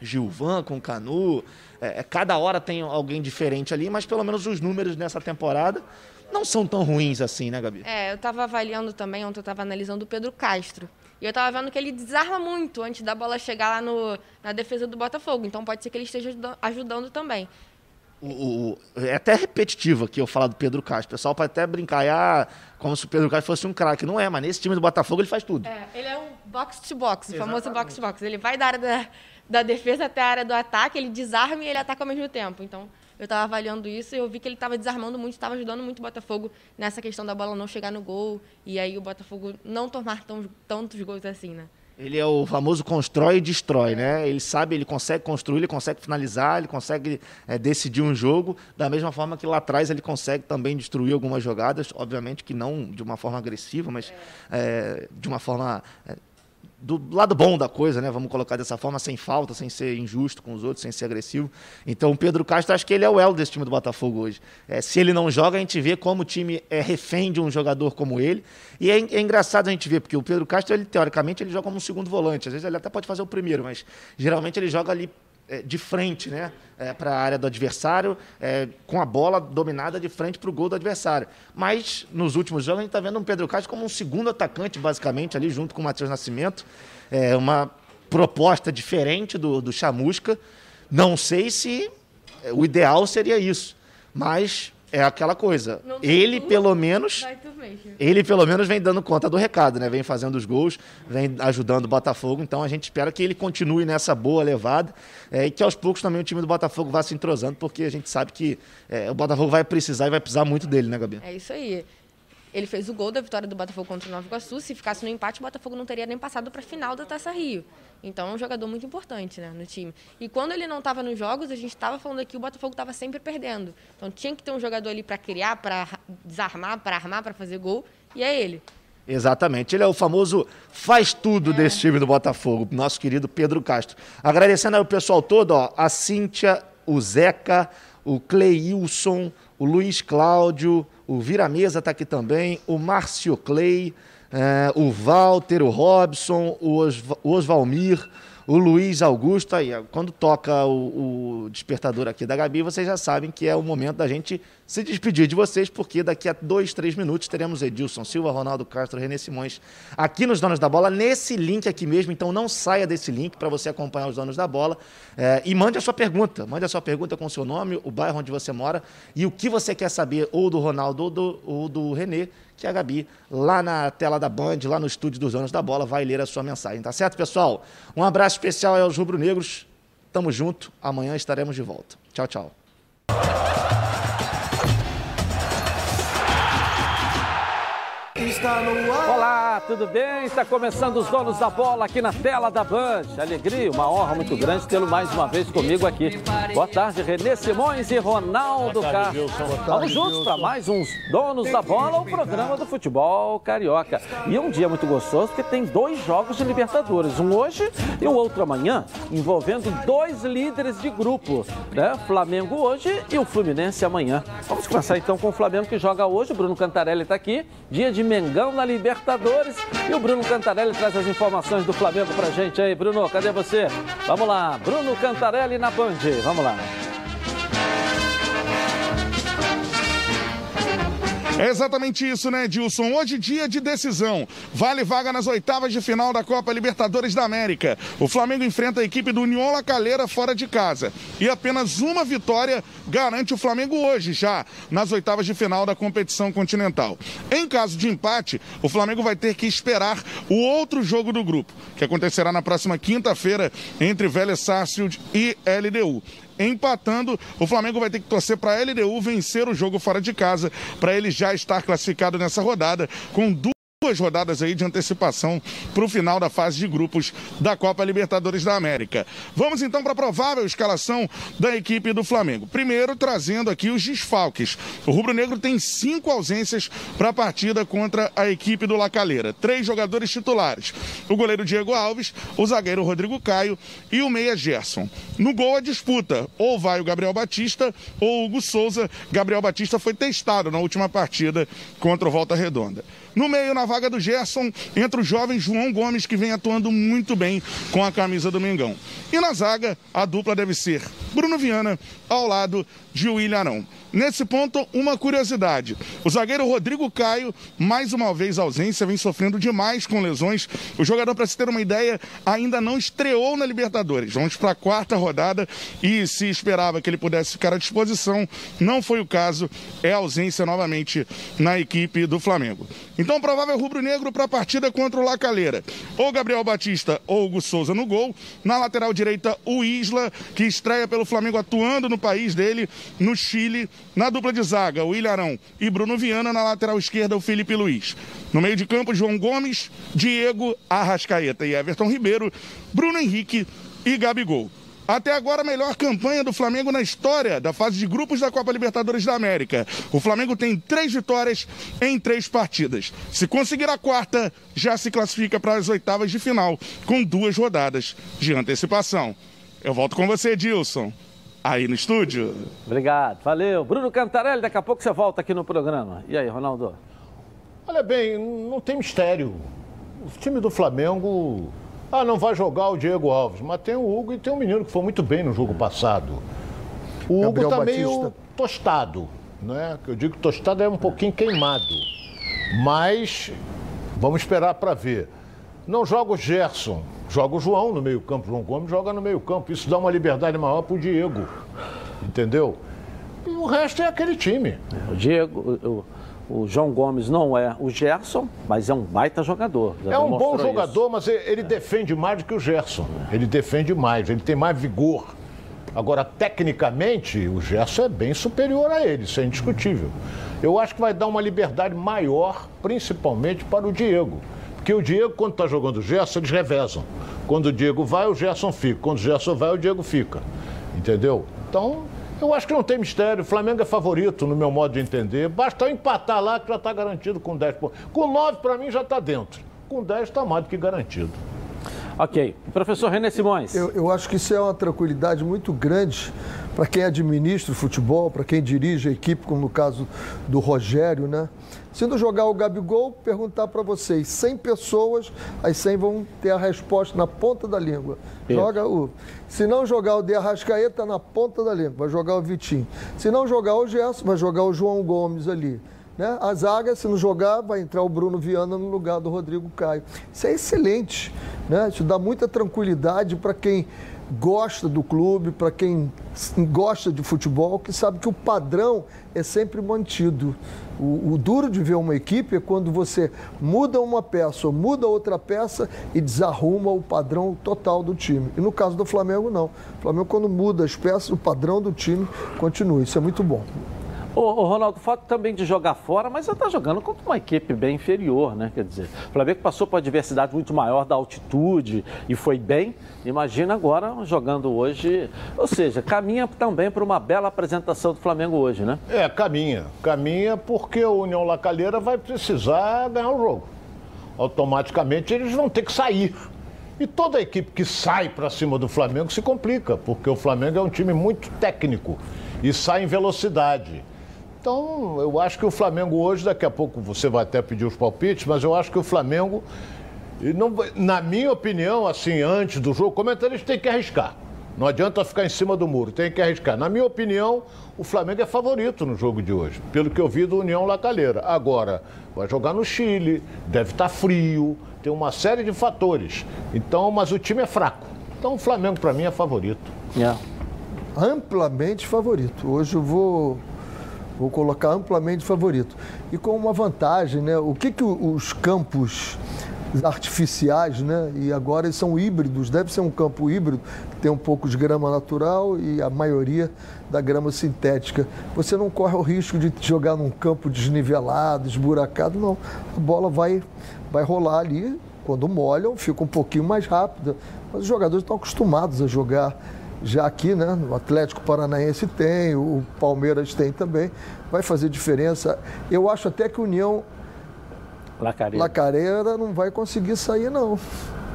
Gilvan com Canu. É, é, cada hora tem alguém diferente ali, mas pelo menos os números nessa temporada não são tão ruins assim, né, Gabi? É, eu estava avaliando também, ontem eu estava analisando o Pedro Castro. E eu estava vendo que ele desarma muito antes da bola chegar lá no, na defesa do Botafogo. Então pode ser que ele esteja ajudando também. O, o, é até repetitivo aqui eu falar do Pedro Castro. O pessoal pode até brincar, ah, como se o Pedro Castro fosse um craque. Não é, mas nesse time do Botafogo ele faz tudo. É, ele é um box to box, o famoso box to box. Ele vai da área da, da defesa até a área do ataque, ele desarma e ele ataca ao mesmo tempo. Então, eu estava avaliando isso e eu vi que ele estava desarmando muito, estava ajudando muito o Botafogo nessa questão da bola não chegar no gol e aí o Botafogo não tomar tão, tantos gols assim, né? Ele é o famoso constrói e destrói, né? Ele sabe, ele consegue construir, ele consegue finalizar, ele consegue é, decidir um jogo, da mesma forma que lá atrás ele consegue também destruir algumas jogadas, obviamente que não de uma forma agressiva, mas é, de uma forma é, do lado bom da coisa, né? Vamos colocar dessa forma, sem falta, sem ser injusto com os outros, sem ser agressivo. Então, o Pedro Castro, acho que ele é o elo desse time do Botafogo hoje. É, se ele não joga, a gente vê como o time é refém de um jogador como ele. E é, é, engraçado a gente ver, porque o Pedro Castro, ele, teoricamente, ele joga como um segundo volante. Às vezes ele até pode fazer o primeiro, mas geralmente ele joga ali de frente né, é, para a área do adversário, é, com a bola dominada de frente para o gol do adversário. Mas nos últimos jogos a gente está vendo um Pedro Castro como um segundo atacante, basicamente, ali junto com o Matheus Nascimento. É uma proposta diferente do, do Chamusca. Não sei se o ideal seria isso, mas é aquela coisa. Ele pelo menos ele pelo menos vem dando conta do recado, né? Vem fazendo os gols, vem ajudando o Botafogo. Então a gente espera que ele continue nessa boa levada é, e que aos poucos também o time do Botafogo vá se entrosando, porque a gente sabe que é, o Botafogo vai precisar e vai precisar muito dele, né, Gabi? É isso aí. Ele fez o gol da vitória do Botafogo contra o Nova Iguaçu. Se ficasse no empate, o Botafogo não teria nem passado para a final da Taça Rio. Então é um jogador muito importante né, no time. E quando ele não estava nos jogos, a gente estava falando aqui o Botafogo estava sempre perdendo. Então tinha que ter um jogador ali para criar, para desarmar, para armar, para fazer gol. E é ele. Exatamente. Ele é o famoso faz tudo é. desse time do Botafogo, nosso querido Pedro Castro. Agradecendo ao pessoal todo, ó, a Cíntia, o Zeca, o Cleilson, o Luiz Cláudio, o Viramesa está aqui também, o Márcio Clay, é, o Walter, o Robson, o, Os, o Osvalmir, o Luiz Augusto. Aí, quando toca o, o despertador aqui da Gabi, vocês já sabem que é o momento da gente se despedir de vocês, porque daqui a dois, três minutos teremos Edilson Silva, Ronaldo Castro, René Simões aqui nos Donos da Bola, nesse link aqui mesmo. Então não saia desse link para você acompanhar os Donos da Bola. É, e mande a sua pergunta. Mande a sua pergunta com o seu nome, o bairro onde você mora e o que você quer saber, ou do Ronaldo ou do, ou do Renê, que a Gabi, lá na tela da Band, lá no estúdio dos Donos da Bola, vai ler a sua mensagem. Tá certo, pessoal? Um abraço especial aos rubro-negros. Tamo junto. Amanhã estaremos de volta. Tchau, tchau. Está no ar. Olá, tudo bem? Está começando os donos da bola aqui na tela da Band. Alegria, uma honra muito grande tê-lo mais uma vez comigo aqui. Boa tarde, Renê Simões e Ronaldo Castro. Vamos juntos para mais uns donos da bola, o programa do futebol carioca. E é um dia muito gostoso porque tem dois jogos de Libertadores, um hoje e o outro amanhã, envolvendo dois líderes de grupo, né? Flamengo hoje e o Fluminense amanhã. Vamos começar então com o Flamengo que joga hoje. O Bruno Cantarelli está aqui, dia de Mengão Mengão na Libertadores. E o Bruno Cantarelli traz as informações do Flamengo pra gente aí. Bruno, cadê você? Vamos lá, Bruno Cantarelli na Band. Vamos lá. É exatamente isso, né, Dilson? Hoje, dia de decisão. Vale vaga nas oitavas de final da Copa Libertadores da América. O Flamengo enfrenta a equipe do União La Calera fora de casa. E apenas uma vitória garante o Flamengo hoje, já nas oitavas de final da competição continental. Em caso de empate, o Flamengo vai ter que esperar o outro jogo do grupo, que acontecerá na próxima quinta-feira entre Vélez Sarsfield e LDU empatando, o Flamengo vai ter que torcer para a LDU vencer o jogo fora de casa, para ele já estar classificado nessa rodada com duas duas rodadas aí de antecipação para o final da fase de grupos da Copa Libertadores da América. Vamos então para a provável escalação da equipe do Flamengo. Primeiro, trazendo aqui os desfalques. O Rubro Negro tem cinco ausências para a partida contra a equipe do Lacaleira. Três jogadores titulares: o goleiro Diego Alves, o zagueiro Rodrigo Caio e o meia Gerson. No gol, a disputa: ou vai o Gabriel Batista ou o Hugo Souza. Gabriel Batista foi testado na última partida contra o Volta Redonda. No meio, na vaga do Gerson, entra o jovem João Gomes, que vem atuando muito bem com a camisa do Mengão. E na zaga, a dupla deve ser Bruno Viana ao lado de William Arão. Nesse ponto, uma curiosidade. O zagueiro Rodrigo Caio, mais uma vez ausência, vem sofrendo demais com lesões. O jogador, para se ter uma ideia, ainda não estreou na Libertadores. Vamos para a quarta rodada e se esperava que ele pudesse ficar à disposição, não foi o caso. É ausência novamente na equipe do Flamengo. Então, provável rubro-negro para a partida contra o Lacaleira. Ou Gabriel Batista ou Hugo Souza no gol. Na lateral direita, o Isla, que estreia pelo Flamengo atuando no país dele, no Chile. Na dupla de zaga, o Ilharão e Bruno Viana. Na lateral esquerda, o Felipe Luiz. No meio de campo, João Gomes, Diego, Arrascaeta e Everton Ribeiro, Bruno Henrique e Gabigol. Até agora, a melhor campanha do Flamengo na história da fase de grupos da Copa Libertadores da América. O Flamengo tem três vitórias em três partidas. Se conseguir a quarta, já se classifica para as oitavas de final, com duas rodadas de antecipação. Eu volto com você, Dilson. Aí no estúdio. Obrigado, valeu. Bruno Cantarelli, daqui a pouco você volta aqui no programa. E aí, Ronaldo? Olha bem, não tem mistério. O time do Flamengo ah, não vai jogar o Diego Alves, mas tem o Hugo e tem um menino que foi muito bem no jogo passado. O Gabriel Hugo tá Batista. meio tostado, né? Eu digo que tostado é um pouquinho queimado. Mas vamos esperar para ver. Não joga o Gerson, joga o João no meio-campo. João Gomes joga no meio-campo. Isso dá uma liberdade maior pro Diego. Entendeu? E o resto é aquele time. O Diego, o, o João Gomes não é o Gerson, mas é um baita jogador. É um bom jogador, isso. mas ele defende mais do que o Gerson. Ele defende mais, ele tem mais vigor. Agora, tecnicamente, o Gerson é bem superior a ele, isso é indiscutível. Eu acho que vai dar uma liberdade maior, principalmente para o Diego. Porque o Diego, quando está jogando o Gerson, eles revezam. Quando o Diego vai, o Gerson fica. Quando o Gerson vai, o Diego fica. Entendeu? Então, eu acho que não tem mistério. O Flamengo é favorito, no meu modo de entender. Basta empatar lá que já está garantido com 10 pontos. Com 9, para mim, já está dentro. Com 10 está mais do que garantido. Ok. Professor René Simões. Eu, eu acho que isso é uma tranquilidade muito grande para quem administra o futebol, para quem dirige a equipe, como no caso do Rogério, né? Se não jogar o Gabigol, perguntar para vocês, 100 pessoas, as 100 vão ter a resposta na ponta da língua. Joga o. Se não jogar o De Arrascaeta, na ponta da língua, vai jogar o Vitinho. Se não jogar o Gerson, vai jogar o João Gomes ali. Né? A zaga, se não jogar, vai entrar o Bruno Viana no lugar do Rodrigo Caio. Isso é excelente. Né? Isso dá muita tranquilidade para quem gosta do clube, para quem gosta de futebol, que sabe que o padrão é sempre mantido. O, o, duro de ver uma equipe é quando você muda uma peça ou muda outra peça e desarruma o padrão total do time. E no caso do Flamengo, não. O Flamengo, quando muda as peças, o padrão do time continua. Isso é muito bom. Ô, Ronaldo, fato também de jogar fora, mas você está jogando contra uma equipe bem inferior, né? Quer dizer, o Flamengo passou por uma diversidade muito maior da altitude e foi bem. Imagina agora jogando hoje. Ou seja, caminha também para uma bela apresentação do Flamengo hoje, né? É, caminha. Caminha porque o União Lacalheira vai precisar ganhar o jogo. Automaticamente eles vão ter que sair. E toda equipe que sai para cima do Flamengo se complica, porque o Flamengo é um time muito técnico e sai em velocidade. Então, eu acho que o Flamengo hoje, daqui a pouco você vai até pedir os palpites, mas eu acho que o Flamengo, não, na minha opinião, assim, antes do jogo, o comentarista tem que arriscar. Não adianta ficar em cima do muro, tem que arriscar. Na minha opinião, o Flamengo é favorito no jogo de hoje, pelo que eu vi do União Lacalheira. Agora, vai jogar no Chile, deve estar frio, tem uma série de fatores. Então, mas o time é fraco. Então, o Flamengo, para mim, é favorito. É. Amplamente favorito. Hoje eu vou, vou colocar amplamente favorito. E com uma vantagem, né? O que, que os campos artificiais, né? E agora eles são híbridos, deve ser um campo híbrido, tem um pouco de grama natural e a maioria da grama sintética. Você não corre o risco de jogar num campo desnivelado, esburacado, não. A bola vai, vai rolar ali, quando molham, fica um pouquinho mais rápida. Mas os jogadores estão acostumados a jogar já aqui, né? O Atlético Paranaense tem, o Palmeiras tem também. Vai fazer diferença. Eu acho até que União Lacareira. Lacareira não vai conseguir sair, não.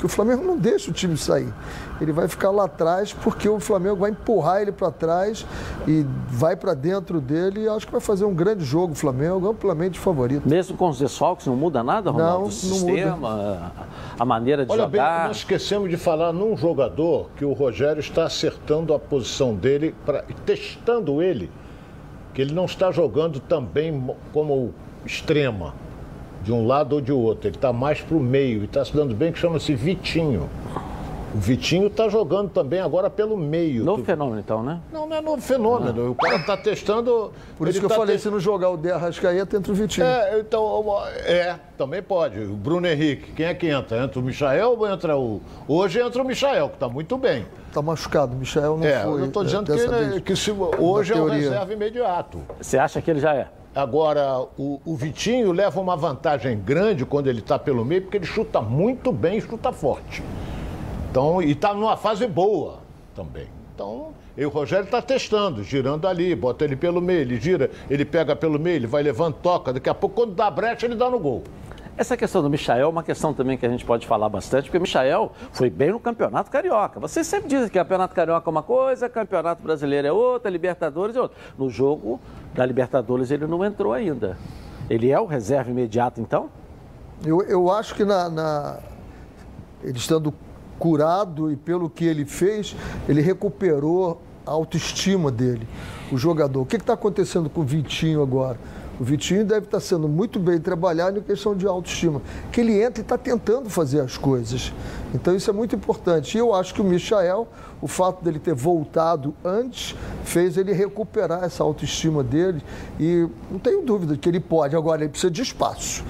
Porque o Flamengo não deixa o time sair. Ele vai ficar lá atrás porque o Flamengo vai empurrar ele para trás e vai para dentro dele. E acho que vai fazer um grande jogo o Flamengo, amplamente favorito. Mesmo com os desfalques, não muda nada, Ronaldo? Não, o sistema, muda. a maneira de Olha jogar. bem, nós esquecemos de falar num jogador que o Rogério está acertando a posição dele, pra, testando ele, que ele não está jogando também como extrema de um lado ou de outro. Ele está mais para o meio e está se dando bem, que chama-se Vitinho. O Vitinho está jogando também agora pelo meio. Novo fenômeno, então, né? Não, não é novo fenômeno. O cara está testando. Por isso ele que eu tá falei, te- se não jogar o De Arrascaeta, entra o Vitinho. É, então, é, também pode. O Bruno Henrique, quem é que entra? Entra o Michael ou entra o. Hoje entra o Michael, que está muito bem. Tá machucado, o Michel não é, foi. eu estou né, dizendo que, dessa ele- que se- hoje é o teoria. reserva imediato. Você acha que ele já é? Agora, o, o Vitinho leva uma vantagem grande quando ele está pelo meio, porque ele chuta muito bem, chuta forte. Então, e está numa fase boa também. Então, e o Rogério está testando, girando ali, bota ele pelo meio, ele gira, ele pega pelo meio, ele vai levando, toca. Daqui a pouco, quando dá brecha, ele dá no gol. Essa questão do Michael é uma questão também que a gente pode falar bastante, porque o Michael foi bem no Campeonato Carioca. Vocês sempre dizem que Campeonato Carioca é uma coisa, Campeonato Brasileiro é outra, Libertadores é outra. No jogo da Libertadores ele não entrou ainda. Ele é o reserva imediato, então? Eu, eu acho que na, na- ele estando curado e pelo que ele fez, ele recuperou a autoestima dele, o jogador. O que está acontecendo com o Vitinho agora? O Vitinho deve estar sendo muito bem trabalhado em questão de autoestima. Que ele entra e está tentando fazer as coisas. Então isso é muito importante. E eu acho que o Michael, o fato dele ter voltado antes, fez ele recuperar essa autoestima dele. E não tenho dúvida que ele pode. Agora, ele precisa de espaço.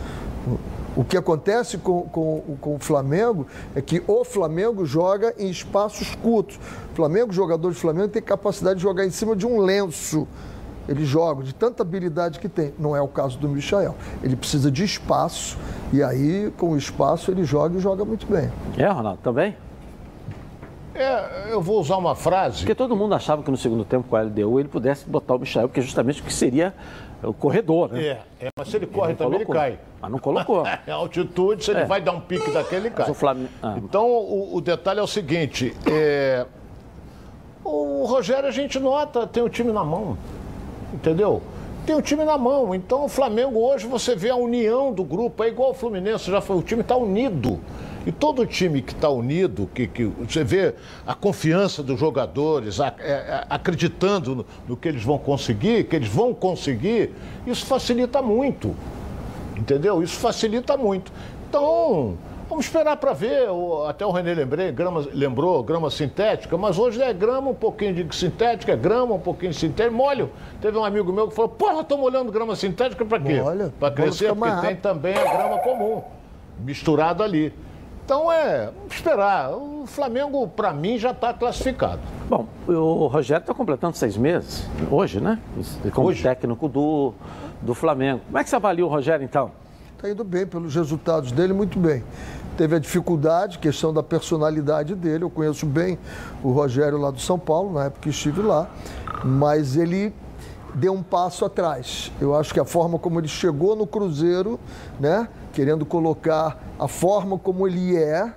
O que acontece com, com, com o Flamengo é que o Flamengo joga em espaços curtos. O Flamengo, jogador de Flamengo, tem capacidade de jogar em cima de um lenço. Ele joga de tanta habilidade que tem. Não é o caso do Michael. Ele precisa de espaço e aí, com o espaço, ele joga e joga muito bem. É, Ronaldo, também? É, eu vou usar uma frase. Porque todo mundo achava que no segundo tempo com a LDU ele pudesse botar o Michael, porque justamente o que seria o corredor, né? É, é, mas se ele corre não também, ele colocou. cai. Mas não colocou. [laughs] É altitude, se ele É. vai dar um pique daquele, ele cai. O Flamengo- ah. Então, o, o detalhe é o seguinte: é, o Rogério a gente nota, tem o time na mão. Entendeu? Tem o time na mão. Então, o Flamengo hoje você vê a união do grupo, é igual o Fluminense, já foi. O time está unido. E todo time que está unido, que, que você vê a confiança dos jogadores, a- é, é, acreditando no, no que eles vão conseguir, que eles vão conseguir, isso facilita muito. Entendeu? Isso facilita muito. Então, vamos esperar para ver. Até o René lembrei, grama, lembrou grama sintética, mas hoje é grama, um pouquinho de sintética, é grama, um pouquinho de sintética, molho. Teve um amigo meu que falou: Porra, estou molhando grama sintética para quê? Para crescer, porque tem rápida. também a grama comum, misturado ali. Então é, vamos esperar. O Flamengo, para mim, já está classificado. Bom, o Rogério está completando seis meses, hoje, né? Como Hoje. técnico do, do Flamengo. Como é que você avalia o Rogério, então? Está indo bem pelos resultados dele, muito bem. Teve a dificuldade, questão da personalidade dele. Eu conheço bem o Rogério lá do São Paulo, na época que estive lá, mas ele deu um passo atrás. Eu acho que a forma como ele chegou no Cruzeiro, né, querendo colocar a forma como ele é,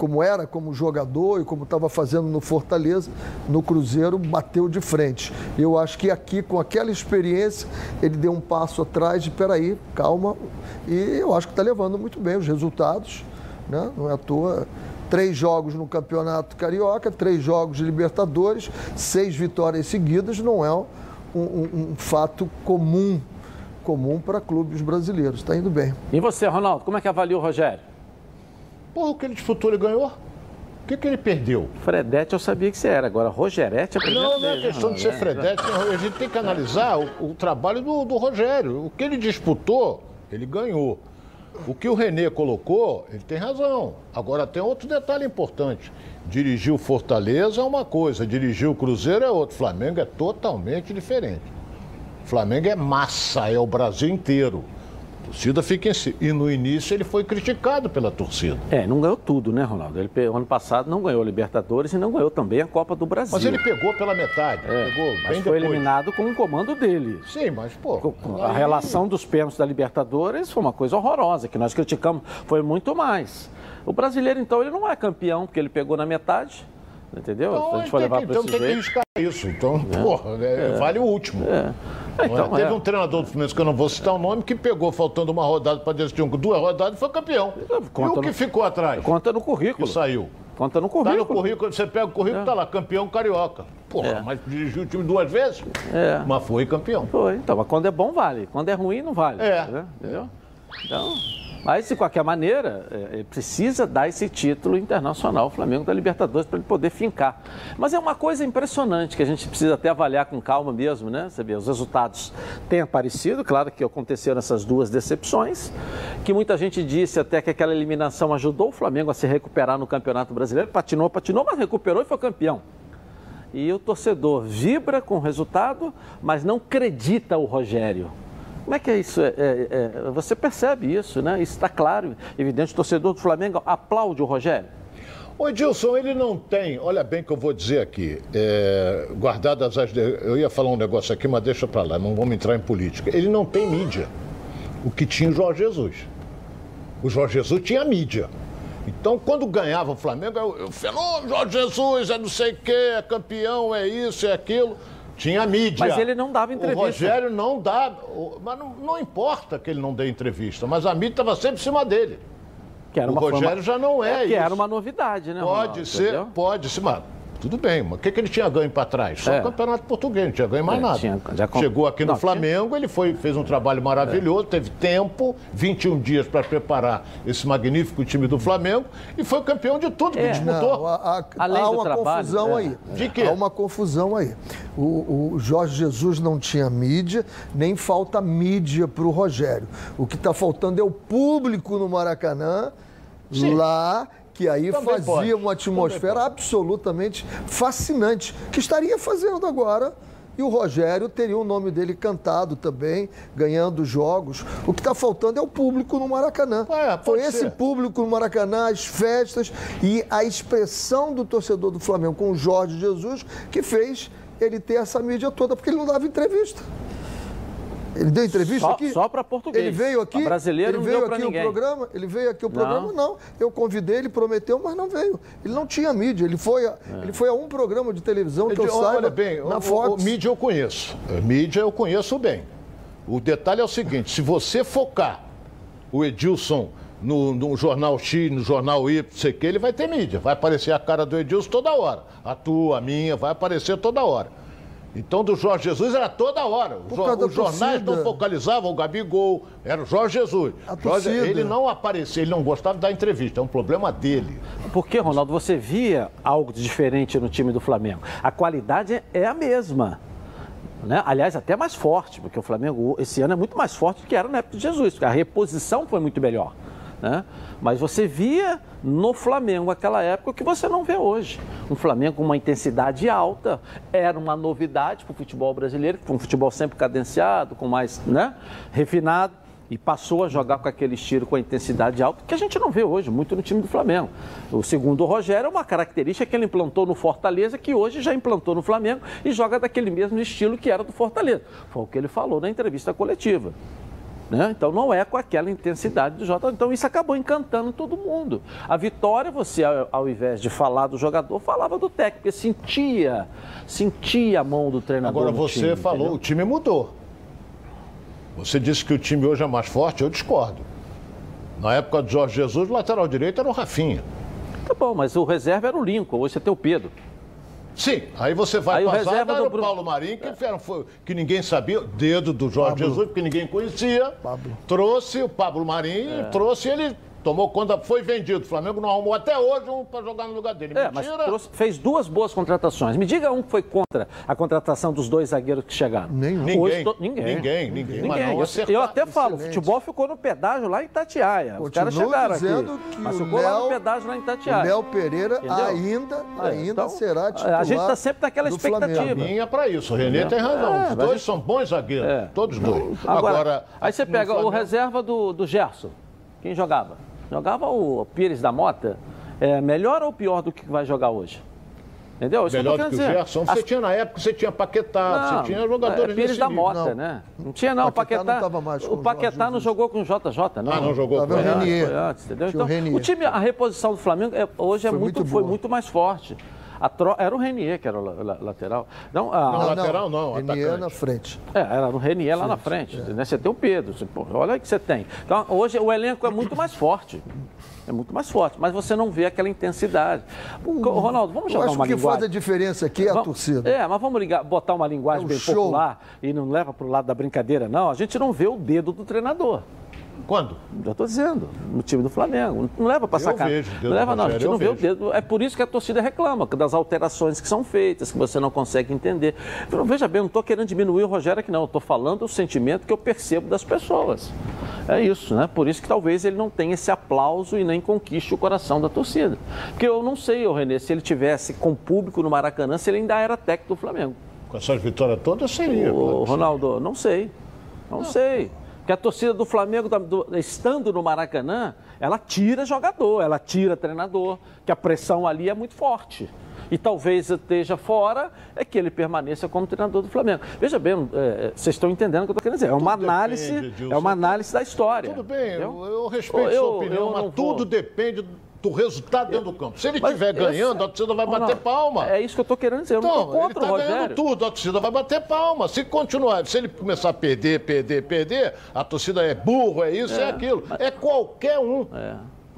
como era como jogador e como estava fazendo no Fortaleza, no Cruzeiro, bateu de frente. Eu acho que aqui, com aquela experiência, ele deu um passo atrás de, peraí, calma, e eu acho que está levando muito bem os resultados, né? não é à toa. Três jogos no Campeonato Carioca, três jogos de Libertadores, seis vitórias seguidas, não é um, um, um fato comum comum para clubes brasileiros. Está indo bem. E você, Ronaldo, como é que avalia o Rogério? Pô, o que ele disputou, ele ganhou. O que, que ele perdeu? Fredete eu sabia que você era, agora Rogerete é a primeira Não, não é né, questão de ser? Fredete, a gente tem que analisar o, o trabalho do, do Rogério. O que ele disputou, ele ganhou. O que o Renê colocou, ele tem razão. Agora tem outro detalhe importante. Dirigir o Fortaleza é uma coisa, dirigir o Cruzeiro é outra. Flamengo é totalmente diferente. Flamengo é massa, é o Brasil inteiro. Torcida fica em si. E no início ele foi criticado pela torcida. É, não ganhou tudo, né, Ronaldo? Ele, ano passado não ganhou a Libertadores e não ganhou também a Copa do Brasil. Mas ele pegou pela metade. É, pegou mas foi depois. eliminado com o comando dele. Sim, mas, pô. A aí- relação dos pênaltis da Libertadores foi uma coisa horrorosa, que nós criticamos, foi muito mais. O brasileiro, então, ele não é campeão, porque ele pegou na metade, entendeu? Então, a gente for levar que, para então esse tem que arriscar isso. Então, porra, é, vale o último. É. É? Então, Teve é. um treinador do Fluminense que eu não vou citar o nome que pegou faltando uma rodada para decidir um, duas rodadas e foi campeão. Conta e o que no- ficou atrás? Conta no currículo. Que saiu. Conta no Tá currículo. no currículo, você pega o currículo, É. tá lá, campeão carioca. Porra, É. mas dirigiu o time duas vezes? É. Mas foi campeão. Foi, então, mas quando é bom, vale. Quando é ruim, não vale. É. Entendeu? Então, mas, de qualquer maneira, é, é, precisa dar esse título internacional ao Flamengo da Libertadores para ele poder fincar. Mas é uma coisa impressionante que a gente precisa até avaliar com calma mesmo, né? Você vê, os resultados têm aparecido, claro que aconteceram essas duas decepções, que muita gente disse até que aquela eliminação ajudou o Flamengo a se recuperar no Campeonato Brasileiro, patinou, patinou, mas recuperou e foi campeão. E o torcedor vibra com o resultado, mas não acredita o Rogério. Como é que é isso? É, é, é, você percebe isso, né? Isso está claro, evidente. O torcedor do Flamengo aplaude o Rogério. O Edilson, ele não tem, olha bem que eu vou dizer aqui, é, guardadas as. Eu ia falar um negócio aqui, mas deixa pra lá, não vamos entrar em política. Ele não tem mídia. O que tinha o Jorge Jesus. O Jorge Jesus tinha mídia. Então, quando ganhava o Flamengo, eu, eu fenômeno, Jorge Jesus, é não sei o quê, é campeão, é isso, é aquilo. Tinha mídia. Mas ele não dava entrevista. O Rogério não dá. Mas não, não importa que ele não dê entrevista, mas a mídia estava sempre em cima dele. Que era O Rogério uma- já não é Que era isso. uma novidade, né? Pode Ronaldo, ser, entendeu? pode ser, mas tudo bem, mas o que, que ele tinha ganho para trás? Só É. o Campeonato Português, não tinha ganho mais É, nada. tinha- com- Chegou aqui no Não, Flamengo, ele foi, fez um trabalho maravilhoso, teve tempo, 21 dias para preparar esse magnífico time do Flamengo e foi campeão de tudo que É. disputou. Não, há, há- Além há do uma trabalho, confusão é. aí. De quê? Há uma confusão aí. O, o Jorge Jesus não tinha mídia, nem falta mídia para o Rogério. O que está faltando é o público no Maracanã, Sim. lá, que aí Também fazia pode. uma atmosfera absolutamente fascinante, que estaria fazendo agora. E o Rogério teria o nome dele cantado também, ganhando jogos. O que está faltando é o público no Maracanã. É, pode Foi esse ser. público no Maracanã, as festas e a expressão do torcedor do Flamengo com o Jorge Jesus que fez ele ter essa mídia toda, porque ele não dava entrevista. Ele deu entrevista Só- aqui? só pra português. Ele veio aqui? Pra brasileiro ele não veio aqui o programa? Ele veio aqui o Não. programa? Não. Eu convidei, ele prometeu, mas não veio. Ele não tinha mídia. Ele foi a, ele foi a um programa de televisão que eu Ele- saiba olha bem, na o, Fox. o, mídia eu conheço. A mídia eu conheço bem. O detalhe é o seguinte: se você focar o Edilson no, no jornal X, no jornal Y, não sei o que, ele vai ter mídia. Vai aparecer a cara do Edilson toda hora. A tua, a minha, vai aparecer toda hora. Então, do Jorge Jesus era toda hora. Os, Por da os jornais não focalizavam o Gabigol, era o Jorge Jesus. Jorge- ele não aparecia, ele não gostava dar entrevista, é um problema dele. Porque, Ronaldo, você via algo de diferente no time do Flamengo. A qualidade é a mesma. Né? Aliás, até mais forte, porque o Flamengo esse ano é muito mais forte do que era na época de Jesus, porque a reposição foi muito melhor. Né? Mas você via no Flamengo aquela época o que você não vê hoje. Um Flamengo com uma intensidade alta, era uma novidade para o futebol brasileiro, que foi um futebol sempre cadenciado, com mais né? refinado e passou a jogar com aquele estilo, com a intensidade alta, que a gente não vê hoje muito no time do Flamengo. O segundo o Rogério é uma característica que ele implantou no Fortaleza, que hoje já implantou no Flamengo e joga daquele mesmo estilo que era do Fortaleza. Foi o que ele falou na entrevista coletiva. Né? Então não é com aquela intensidade do Jota. Então isso acabou encantando todo mundo. A vitória, você, ao, ao invés de falar do jogador, falava do técnico, porque sentia, sentia a mão do treinador. Agora você time, falou, entendeu? o time mudou. Você disse que o time hoje é mais forte, eu discordo. Na época do Jorge Jesus, o lateral direito era o Rafinha. Tá bom, mas o reserva era o Lincoln, hoje você tem o Pedro. Sim, aí você vai Aí a reserva do Bruno- Paulo Marinho, que, era- foi- que ninguém sabia, dedo do Jorge Pablo. Jesus, porque ninguém conhecia. Pablo. Trouxe o Pablo Marinho, É. trouxe ele, tomou quando foi vendido. O Flamengo não arrumou até hoje um para jogar no lugar dele. É, mas Mentira. trouxe- fez duas boas contratações. Me diga um que foi contra a contratação dos dois zagueiros que chegaram. Nenhum. Ninguém, Hoje to- ninguém. ninguém, ninguém, mas Ninguém. não Eu, acertar. eu até falo, o futebol ficou no pedágio lá em Itatiaia. Os caras chegaram dizendo aqui. que Mas o ficou lá no Léo- pedágio lá em O Itatiaia. Léo Pereira Entendeu? ainda, É, ainda então, será titular. a gente tá sempre naquela do expectativa. Flamengo. Vinha para isso, o Renê tem razão. É, Os dois são bons zagueiros, É. todos dois. Agora, aí você pega o reserva do, do Gerson. Quem jogava? Jogava o Pires da Mota. É melhor ou pior do que vai jogar hoje? Entendeu? Isso Melhor que que o Gerson. Você As- tinha na época, você tinha Paquetá, você tinha jogadores é, Pires da. Mota, Não. né? Não tinha não, o Paquetá Paquetá. não tava mais o Paquetá não jogou com o JJ, não. Ah, não jogou Tava com o. Renier. Antes, entendeu? Tinha o Então, Renier. o time, a reposição do Flamengo é- hoje é Foi muito, muito foi muito mais forte. A tro- Era o Renier que era o la- la- lateral. Não, a- Não, lateral não, Renier atacante. na frente. é, era no Renier lá na frente. Né? Você tem o Pedro. Você, pô, olha aí que você tem. Então, hoje o elenco é muito mais forte. É muito mais forte, mas você não vê aquela intensidade. O- Ronaldo, vamos jogar acho uma que o que linguagem. faz a diferença aqui é a Vamos- torcida. É, mas vamos ligar, botar uma linguagem É um bem show. popular e não leva para o lado da brincadeira, não. A gente não vê o dedo do treinador. Quando? Já estou dizendo, no time do Flamengo. Não leva para vejo o dedo Não leva, não. A gente não eu vê o vejo. dedo. É por isso que a torcida reclama das alterações que são feitas, que você não consegue entender. Então, veja bem, não estou querendo diminuir o Rogério aqui, não. Eu estou falando o sentimento que eu percebo das pessoas. É isso, né? Por isso que talvez ele não tenha esse aplauso e nem conquiste o coração da torcida. Porque eu não sei, ô Renê, se ele tivesse com público no Maracanã, se ele ainda era técnico do Flamengo. Com essas vitórias todas seria. Claro. Ronaldo, não sei. Não sei. Porque a torcida do Flamengo, do- estando no Maracanã, ela tira jogador, ela tira treinador, que a pressão ali é muito forte. E talvez esteja fora, é que ele permaneça como treinador do Flamengo. Veja bem, é, vocês estão entendendo o que eu estou querendo dizer. É uma Tudo análise, depende, é uma análise da história. Tudo bem, eu, eu respeito Eu- sua opinião, mas tudo vou- depende do resultado dentro do campo. Se ele Mas estiver ganhando, a torcida vai Ronaldo, bater palma. É isso que eu estou querendo dizer. Eu não Então, estou ele contra está ganhando tudo, a torcida vai bater palma. Se continuar, se ele começar a perder, perder, perder, a torcida é burro, é isso, é, aquilo. É qualquer um.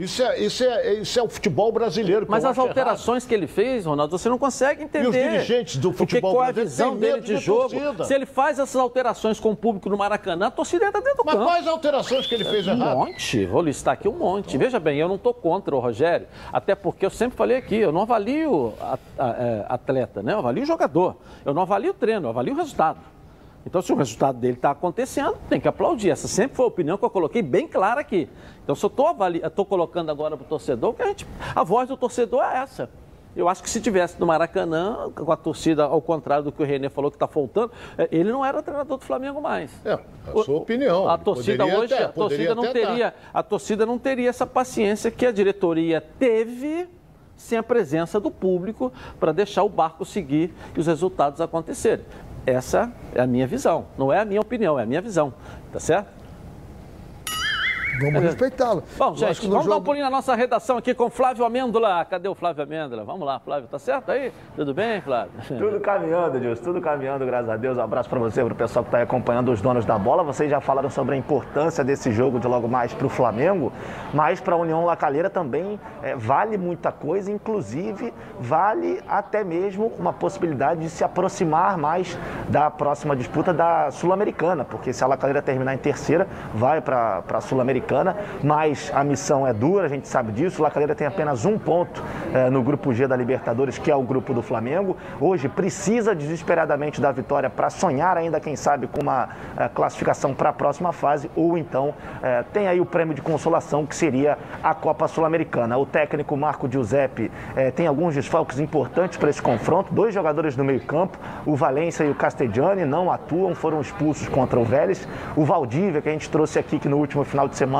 Isso, é, isso, é, isso é o futebol brasileiro. Mas as alterações que ele fez, Ronaldo, você não consegue entender. E os dirigentes do futebol Porque qual é a brasileiro visão têm dele medo de de jogo? torcida. Se ele faz essas alterações com o público no Maracanã, a torcida entra dentro do Mas campo. quais alterações que ele fez Um errado? monte, vou listar aqui um monte. Veja bem, eu não estou contra o Rogério, até porque eu sempre falei aqui, eu não avalio a- a- é, atleta, né? eu avalio o jogador, eu não avalio o treino, eu avalio o resultado. Então, se o resultado dele está acontecendo, tem que aplaudir. Essa sempre foi a opinião que eu coloquei bem clara aqui. Então, se eu estou colocando agora para o torcedor, que a, gente, a voz do torcedor é essa. Eu acho que se tivesse no Maracanã, com a torcida, ao contrário do que o Renê falou que está faltando, é, ele não era treinador do Flamengo mais. É, a sua opinião. A torcida hoje, até- a torcida não teria, a torcida não teria essa paciência que a diretoria teve sem a presença do público para deixar o barco seguir e os resultados acontecerem. Essa é a minha visão, não é a minha opinião, é a minha visão, tá certo? Vamos respeitá-lo. Bom, gente, vamos dar um jogo- pulinho na nossa redação aqui com Flávio Amêndola. Cadê o Flávio Amêndola? Vamos lá, Flávio, tá certo aí? Tudo bem, Flávio? Tudo caminhando, Dilson, tudo caminhando, graças a Deus. Um abraço para você, para o pessoal que está acompanhando os donos da bola. Vocês já falaram sobre a importância desse jogo de logo mais para o Flamengo, mas para a União Lacalheira também é, vale muita coisa, inclusive vale até mesmo uma possibilidade de se aproximar mais da próxima disputa da Sul-Americana, porque se a Lacalheira terminar em terceira, vai para a Sul-Americana, mas a missão é dura, a gente sabe disso. O Lacalheira tem apenas um ponto eh, no grupo G da Libertadores, que é o grupo do Flamengo. Hoje precisa desesperadamente da vitória para sonhar ainda, quem sabe, com uma eh, classificação para a próxima fase, ou então eh, tem aí o prêmio de consolação, que seria a Copa Sul-Americana. O técnico Marco Giuseppe eh, tem alguns desfalques importantes para esse confronto. Dois jogadores no meio-campo, o Valência e o Castellani, não atuam, foram expulsos contra o Vélez. O Valdívia, que a gente trouxe aqui que no último final de semana,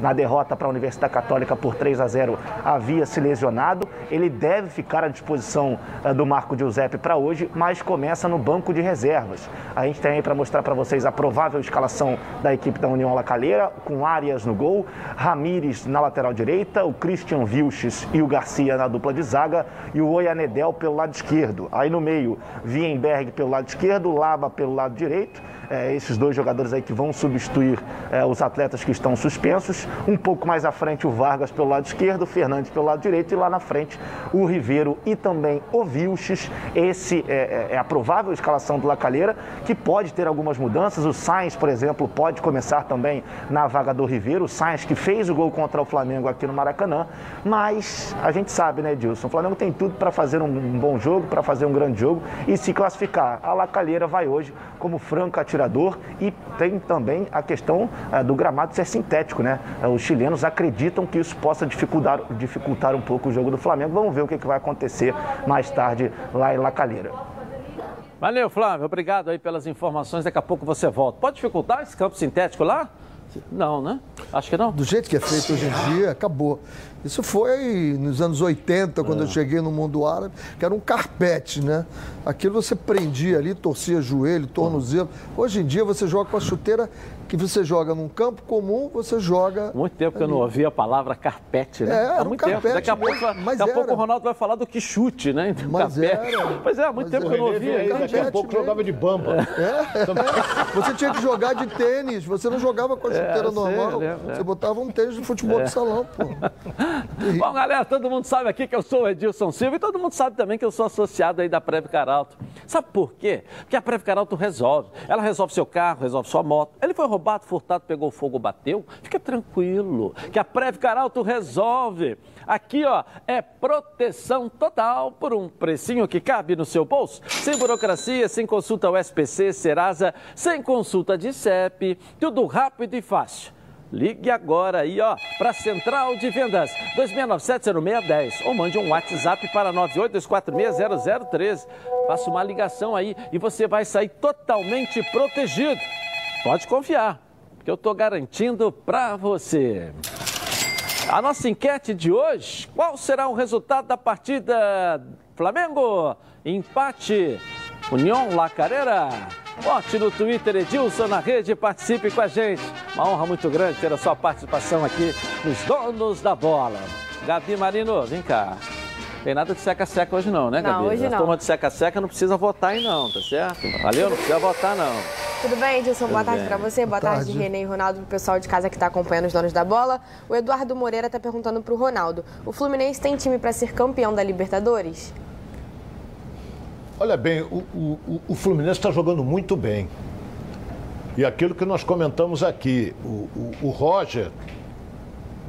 na derrota para a Universidade Católica por 3 a 0, havia se lesionado. Ele deve ficar à disposição eh, do Marco Giuseppe para hoje, mas começa no banco de reservas. A gente tem aí para mostrar para vocês a provável escalação da equipe da União Lacalheira, com Arias no gol, Ramires na lateral direita, o Christian Vilches e o Garcia na dupla de zaga e o Oianedel pelo lado esquerdo. Aí no meio, Wienberg pelo lado esquerdo, Laba pelo lado direito. É, esses dois jogadores aí que vão substituir é, os atletas que estão suspensos. Um pouco mais à frente o Vargas pelo lado esquerdo, o Fernandes pelo lado direito e lá na frente o Ribeiro e também o Vilches. Esse é, é, é a provável escalação do Lacalheira, que pode ter algumas mudanças. O Sainz, por exemplo, pode começar também na vaga do Ribeiro. O Sainz que fez o gol contra o Flamengo aqui no Maracanã. Mas a gente sabe, né, Dilson? O Flamengo tem tudo para fazer um, um bom jogo, para fazer um grande jogo e se classificar. A Lacalheira vai hoje como franco atirador e tem também a questão uh, do gramado ser sintético, né? Uh, os chilenos acreditam que isso possa dificultar, dificultar um pouco o jogo do Flamengo. Vamos ver o que, que vai acontecer mais tarde lá em Lacalheira. Valeu, Flávio. Obrigado aí pelas informações. Daqui a pouco você volta. Pode dificultar esse campo sintético lá? Não, né? Acho que não. Do jeito que é feito hoje em dia, acabou. Isso foi nos anos 80, quando é. eu cheguei no mundo árabe, que era um carpete, né? Aquilo você prendia ali, torcia joelho, tornozelo. Hoje em dia você joga com a chuteira que você joga num campo comum, você joga. Muito tempo ali. que eu não ouvi a palavra carpete, né? É, há muito um tempo. Daqui a, pouco, daqui a pouco o Ronaldo vai falar do que chute, né? Do mas carpete. Era. Pois é, há muito tempo que eu não ouvi. Aí, daqui a pouco mesmo. jogava de bamba. É. Você tinha que jogar de tênis, você não jogava com a é, chuteira é, normal. Sei, você botava um tênis de futebol de salão, pô. [laughs] Bom, galera, todo mundo sabe aqui que eu sou o Edilson Silva e todo mundo sabe também que eu sou associado aí da Preve Caralto. Sabe por quê? Porque a Preve Caralto resolve. Ela resolve seu carro, resolve sua moto. Ele foi roubado, furtado, pegou fogo, bateu, fica tranquilo, que a Preve Caralto resolve. Aqui, ó, é proteção total por um precinho que cabe no seu bolso. Sem burocracia, sem consulta USPC, Serasa, sem consulta de CEP, tudo rápido e fácil. Ligue agora aí, ó, para a Central de Vendas 2697-0610 ou mande um WhatsApp para 982460013. Faça uma ligação aí e você vai sair totalmente protegido. Pode confiar que eu estou garantindo para você. A nossa enquete de hoje, qual será o resultado da partida Flamengo? Empate, União Lacareira? Vote no Twitter Edilson na rede, participe com a gente. Uma honra muito grande ter a sua participação aqui nos Donos da Bola. Gabi Marino, vem cá. Tem nada de seca-seca hoje não, né, Gabi? Não, hoje não. A turma de seca-seca não precisa votar aí não, tá certo? Valeu? Não precisa votar não. Tudo bem, Edilson? Boa tarde para você. Boa, tarde, tarde, Renê e Ronaldo, pro pessoal de casa que está acompanhando os donos da bola. O Eduardo Moreira está perguntando para o Ronaldo: o Fluminense tem time para ser campeão da Libertadores? Olha bem, o, o, o Fluminense está jogando muito bem. E aquilo que nós comentamos aqui, o, o, Roger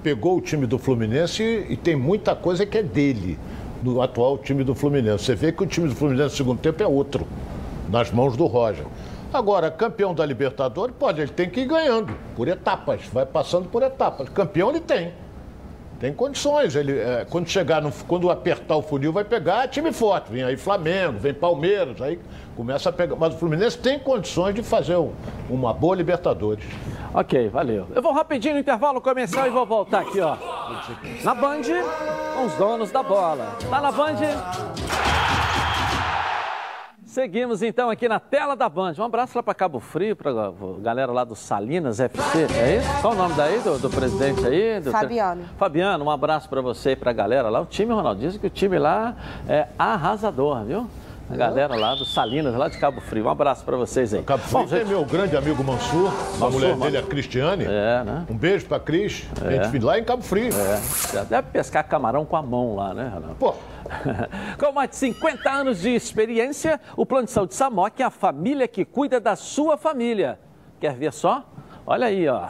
pegou o time do Fluminense e, e tem muita coisa que é dele, do atual time do Fluminense. Você vê que o time do Fluminense no segundo tempo é outro, nas mãos do Roger. Agora, campeão da Libertadores, pode, ele tem que ir ganhando, por etapas, vai passando por etapas. Campeão ele tem. Tem condições. Ele, é, quando chegar, no, quando apertar o funil, vai pegar time forte. Vem aí Flamengo, vem Palmeiras, aí começa a pegar. Mas o Fluminense tem condições de fazer um, uma boa Libertadores. Ok, valeu. Eu vou rapidinho no intervalo comercial e vou voltar aqui, ó. Na Band, com os donos da bola. Tá na Band? Seguimos então aqui na tela da Band. Um abraço lá para Cabo Frio, para a galera lá do Salinas FC, é isso? Qual o nome daí do, do presidente aí? Do Fabiano. Tre... Fabiano, um abraço para você e para a galera lá. O time, Ronaldo, diz que o time lá é arrasador, viu? A galera lá do Salinas, lá de Cabo Frio. Um abraço para vocês aí. Cabo Frio Bom, tem gente... meu grande amigo Mansur, Mansur a mulher Mansur. dele, a Cristiane. É, né? Um beijo pra Cris. É. A gente lá em Cabo Frio. É. Deve pescar camarão com a mão lá, né, Ronaldo? Pô. [laughs] Com mais de 50 anos de experiência, o Plano de Saúde Samok é a família que cuida da sua família. Quer ver só? Olha aí, ó.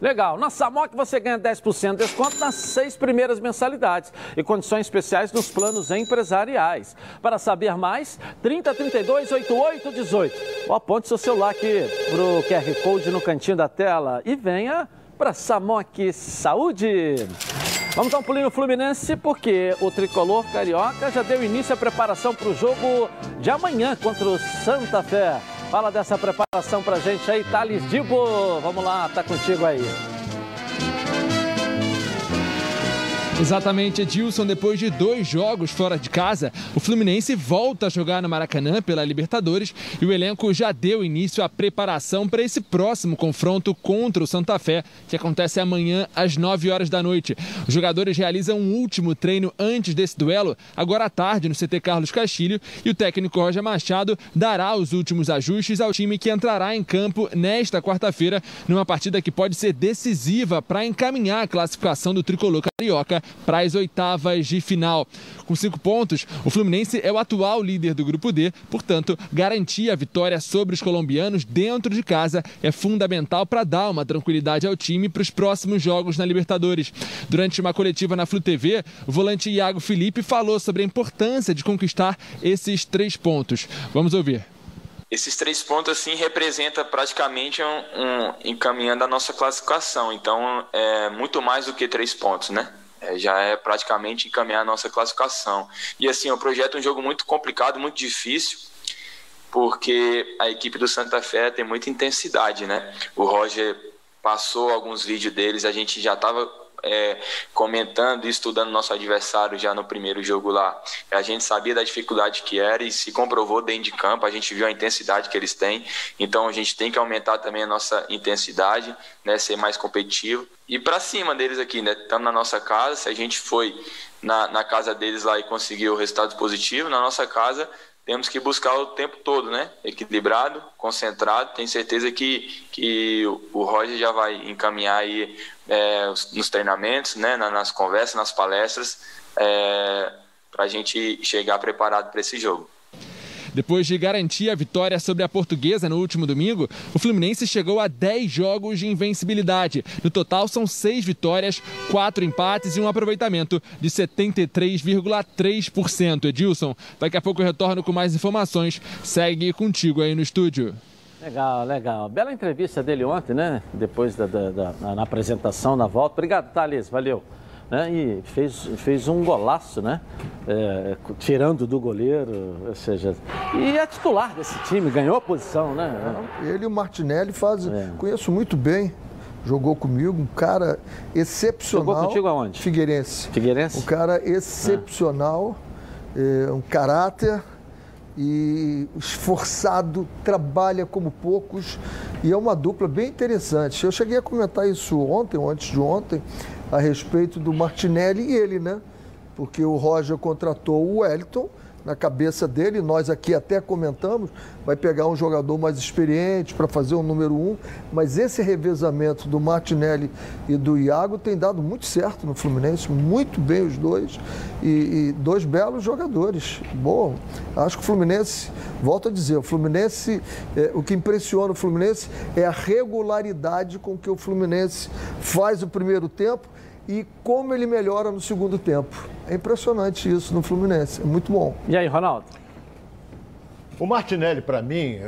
Legal. Na Samok você ganha 10% de desconto nas seis primeiras mensalidades e condições especiais nos planos empresariais. Para saber mais, 3032 8818. Ou aponte seu celular aqui para o QR Code no cantinho da tela e venha para Samok Saúde. Vamos dar um pulinho no Fluminense porque o tricolor carioca já deu início à preparação para o jogo de amanhã contra o Santa Fé. Fala dessa preparação pra gente aí, Thales Dibo. Vamos lá, tá contigo aí. Exatamente, Edilson. Depois de dois jogos fora de casa, o Fluminense volta a jogar no Maracanã pela Libertadores e o elenco já deu início à preparação para esse próximo confronto contra o Santa Fé, que acontece amanhã às 9 horas da noite. Os jogadores realizam um último treino antes desse duelo, agora à tarde, no CT Carlos Castilho, e o técnico Roger Machado dará os últimos ajustes ao time que entrará em campo nesta quarta-feira, numa partida que pode ser decisiva para encaminhar a classificação do tricolor carioca para as oitavas de final. Com cinco pontos, o Fluminense é o atual líder do Grupo D, portanto, garantir a vitória sobre os colombianos dentro de casa é fundamental para dar uma tranquilidade ao time para os próximos jogos na Libertadores. Durante uma coletiva na Flu TV, o volante Iago Felipe falou sobre a importância de conquistar esses três pontos. Vamos ouvir esses três pontos assim representa praticamente um, um, encaminhando a nossa classificação. Então é muito mais do que três pontos, né? É, já é praticamente encaminhar a nossa classificação. E assim, o projeto é um jogo muito complicado, muito difícil, porque a equipe do Santa Fé tem muita intensidade, né? O Roger passou alguns vídeos deles, a gente já estava é, comentando e estudando nosso adversário já no primeiro jogo lá. A gente sabia da dificuldade que era e se comprovou dentro de campo, a gente viu a intensidade que eles têm, então a gente tem que aumentar também a nossa intensidade, né, ser mais competitivo e para cima deles aqui, né? Estamos na nossa casa, se a gente foi na, na casa deles lá e conseguiu resultados positivos, na nossa casa temos que buscar o tempo todo, né? Equilibrado, concentrado. Tenho certeza que, que o Roger já vai encaminhar aí é, nos treinamentos, né? nas conversas, nas palestras, é, para a gente chegar preparado para esse jogo. Depois de garantir a vitória sobre a Portuguesa no último domingo, o Fluminense chegou a 10 jogos de invencibilidade. No total, são 6 vitórias, 4 empates e um aproveitamento de 73,3%. Edilson, daqui a pouco eu retorno com mais informações. Segue contigo aí no estúdio. Legal, legal. Bela entrevista dele ontem, né? Depois da, da, da na apresentação, na volta. Obrigado, Thales. Valeu né? e fez, fez um golaço, né? É, tirando do goleiro, ou seja, e é titular desse time, ganhou a posição, né? Ele e o Martinelli fazem, é. conheço muito bem, jogou comigo, um cara excepcional. Jogou contigo aonde? Figueirense. Figueirense? Um cara excepcional, é, um caráter e esforçado, trabalha como poucos e é uma dupla bem interessante. Eu cheguei a comentar isso ontem, ou antes de ontem, a respeito do Martinelli e ele, né? Porque o Roger contratou o Wellington na cabeça dele, nós aqui até comentamos, vai pegar um jogador mais experiente para fazer o número um, mas esse revezamento do Martinelli e do Iago tem dado muito certo no Fluminense, muito bem os dois, e, e dois belos jogadores. Bom, acho que o Fluminense, volto a dizer, o Fluminense, é, o que impressiona o Fluminense é a regularidade com que o Fluminense faz o primeiro tempo e como ele melhora no segundo tempo. É impressionante isso no Fluminense, é muito bom. E aí, Ronaldo? O Martinelli, para mim,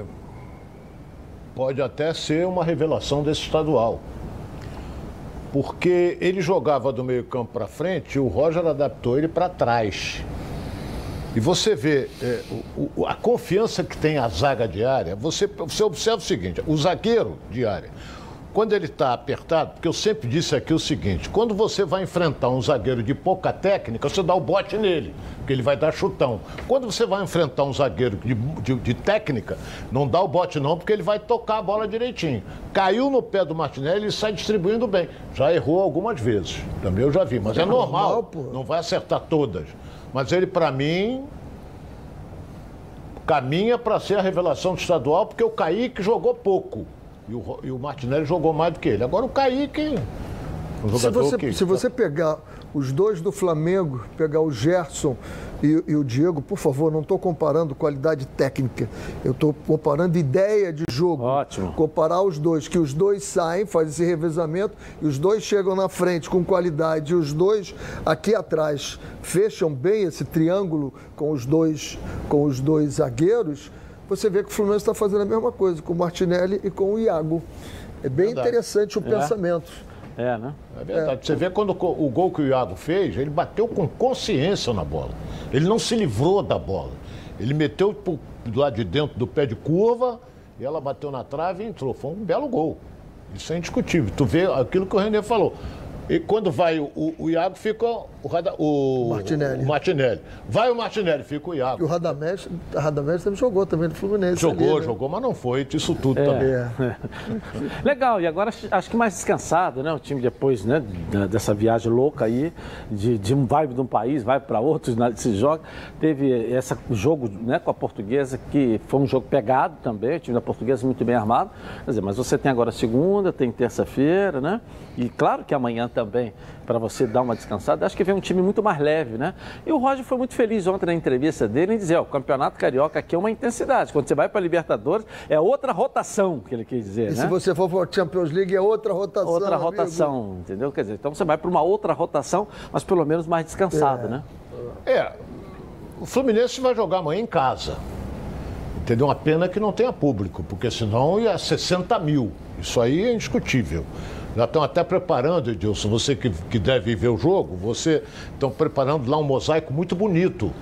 pode até ser uma revelação desse estadual. Porque ele jogava do meio-campo para frente e o Roger adaptou ele para trás. E você vê é, o, a confiança que tem a zaga diária, você, você observa o seguinte: o zagueiro diária quando ele está apertado, porque eu sempre disse aqui o seguinte: quando você vai enfrentar um zagueiro de pouca técnica, você dá o bote nele, porque ele vai dar chutão. Quando você vai enfrentar um zagueiro de, de, de técnica, não dá o bote não, porque ele vai tocar a bola direitinho. Caiu no pé do Martinelli e sai distribuindo bem. Já errou algumas vezes, também eu já vi, mas é, é normal, normal não vai acertar todas. Mas ele, para mim, caminha para ser a revelação do estadual, porque o Kaique jogou pouco. E o, e o Martinelli jogou mais do que ele. Agora o Kaique. Um se, você, que... se você pegar os dois do Flamengo, pegar o Gerson e, e o Diego, por favor, não estou comparando qualidade técnica, eu estou comparando ideia de jogo. Ótimo. Comparar os dois, que os dois saem, fazem esse revezamento, e os dois chegam na frente com qualidade, e os dois aqui atrás fecham bem esse triângulo com os dois, com os dois zagueiros, você vê que o Fluminense está fazendo a mesma coisa com o Martinelli e com o Iago. É bem Verdade. interessante o É. pensamento. É, né? É verdade. Você vê quando o gol que o Iago fez, ele bateu com consciência na bola. Ele não se livrou da bola. Ele meteu pro- do lado de dentro do pé de curva e ela bateu na trave e entrou. Foi um belo gol. Isso é indiscutível. Tu vê aquilo que o René falou. E quando vai o, o, o Iago, fica o, Rada- o, Martinelli. o Martinelli. Vai o Martinelli, fica o Iago. E o Radamés, o Radamés também jogou também no Fluminense. Jogou, ali, né? jogou, mas não foi isso tudo também. É. [laughs] Legal, e agora acho- que mais descansado, né? O time depois, né, dessa viagem louca aí, de, de um vibe de um país, vai para outros, né, se joga. Teve esse jogo né, com a portuguesa, que foi um jogo pegado também, o time da portuguesa muito bem armado. Quer dizer, mas você tem agora segunda, tem terça-feira, né? E claro que amanhã também, para você dar uma descansada, acho que vem um time muito mais leve, né? E o Roger foi muito feliz ontem na entrevista dele em dizer, ó, o Campeonato Carioca aqui é uma intensidade. Quando você vai para a Libertadores, é outra rotação, que ele quis dizer, E né? se você for para a Champions League, é outra rotação. outra amigo. rotação, entendeu? Quer dizer, então você vai para uma outra rotação, mas pelo menos mais descansado, né? É, o Fluminense vai jogar amanhã em casa. Entendeu? Uma pena que não tenha público, porque senão ia 60 mil. Isso aí é indiscutível. Já estão até preparando, Edilson, você que, que deve ver o jogo, você estão preparando lá um mosaico muito bonito,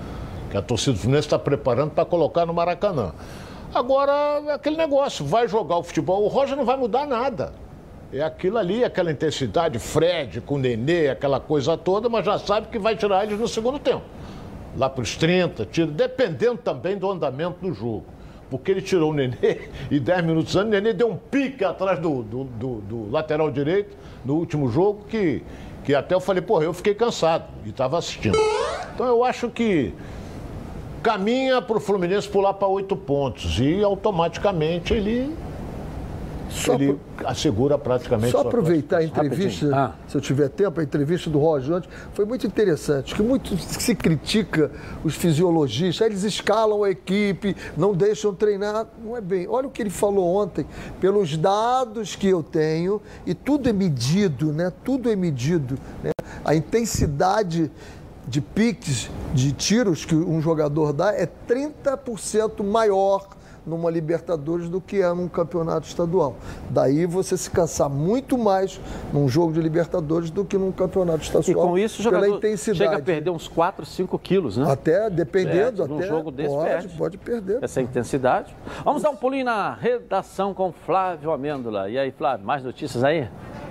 que a torcida do Fluminense está preparando para colocar no Maracanã. Agora, é aquele negócio, vai jogar o futebol, o Roger não vai mudar nada. É aquilo ali, aquela intensidade, Fred com o Nenê, aquela coisa toda, mas já sabe que vai tirar eles no segundo tempo. Lá para os 30, tira, dependendo também do andamento do jogo. Porque ele tirou o Nenê [laughs] e 10 minutos antes, o Nenê deu um pique atrás do, do, do- do lateral direito no último jogo que, que até eu falei, porra, eu fiquei cansado e estava assistindo. Então eu acho que caminha para o Fluminense pular para oito pontos e automaticamente ele, Só ele assegura praticamente Só aproveitar a entrevista, Ah. se eu tiver tempo, a entrevista do Roger antes, foi muito interessante, que muito se critica os fisiologistas, eles escalam a equipe, não deixam treinar, não é bem. Olha o que ele falou ontem, pelos dados que eu tenho, e tudo é medido, né? Tudo é medido, né? A intensidade de piques, de tiros que um jogador dá é 30% maior numa Libertadores do que é num campeonato estadual. Daí você se cansar muito mais num jogo de Libertadores do que num campeonato E estadual. com isso o pela jogador intensidade. chega a perder uns 4, 5 quilos, né? Até, dependendo, num até jogo desse pode, perde. pode perder. Essa intensidade. Vamos dar um pulinho na redação com Flávio Amêndola. E aí, Flávio, mais notícias aí?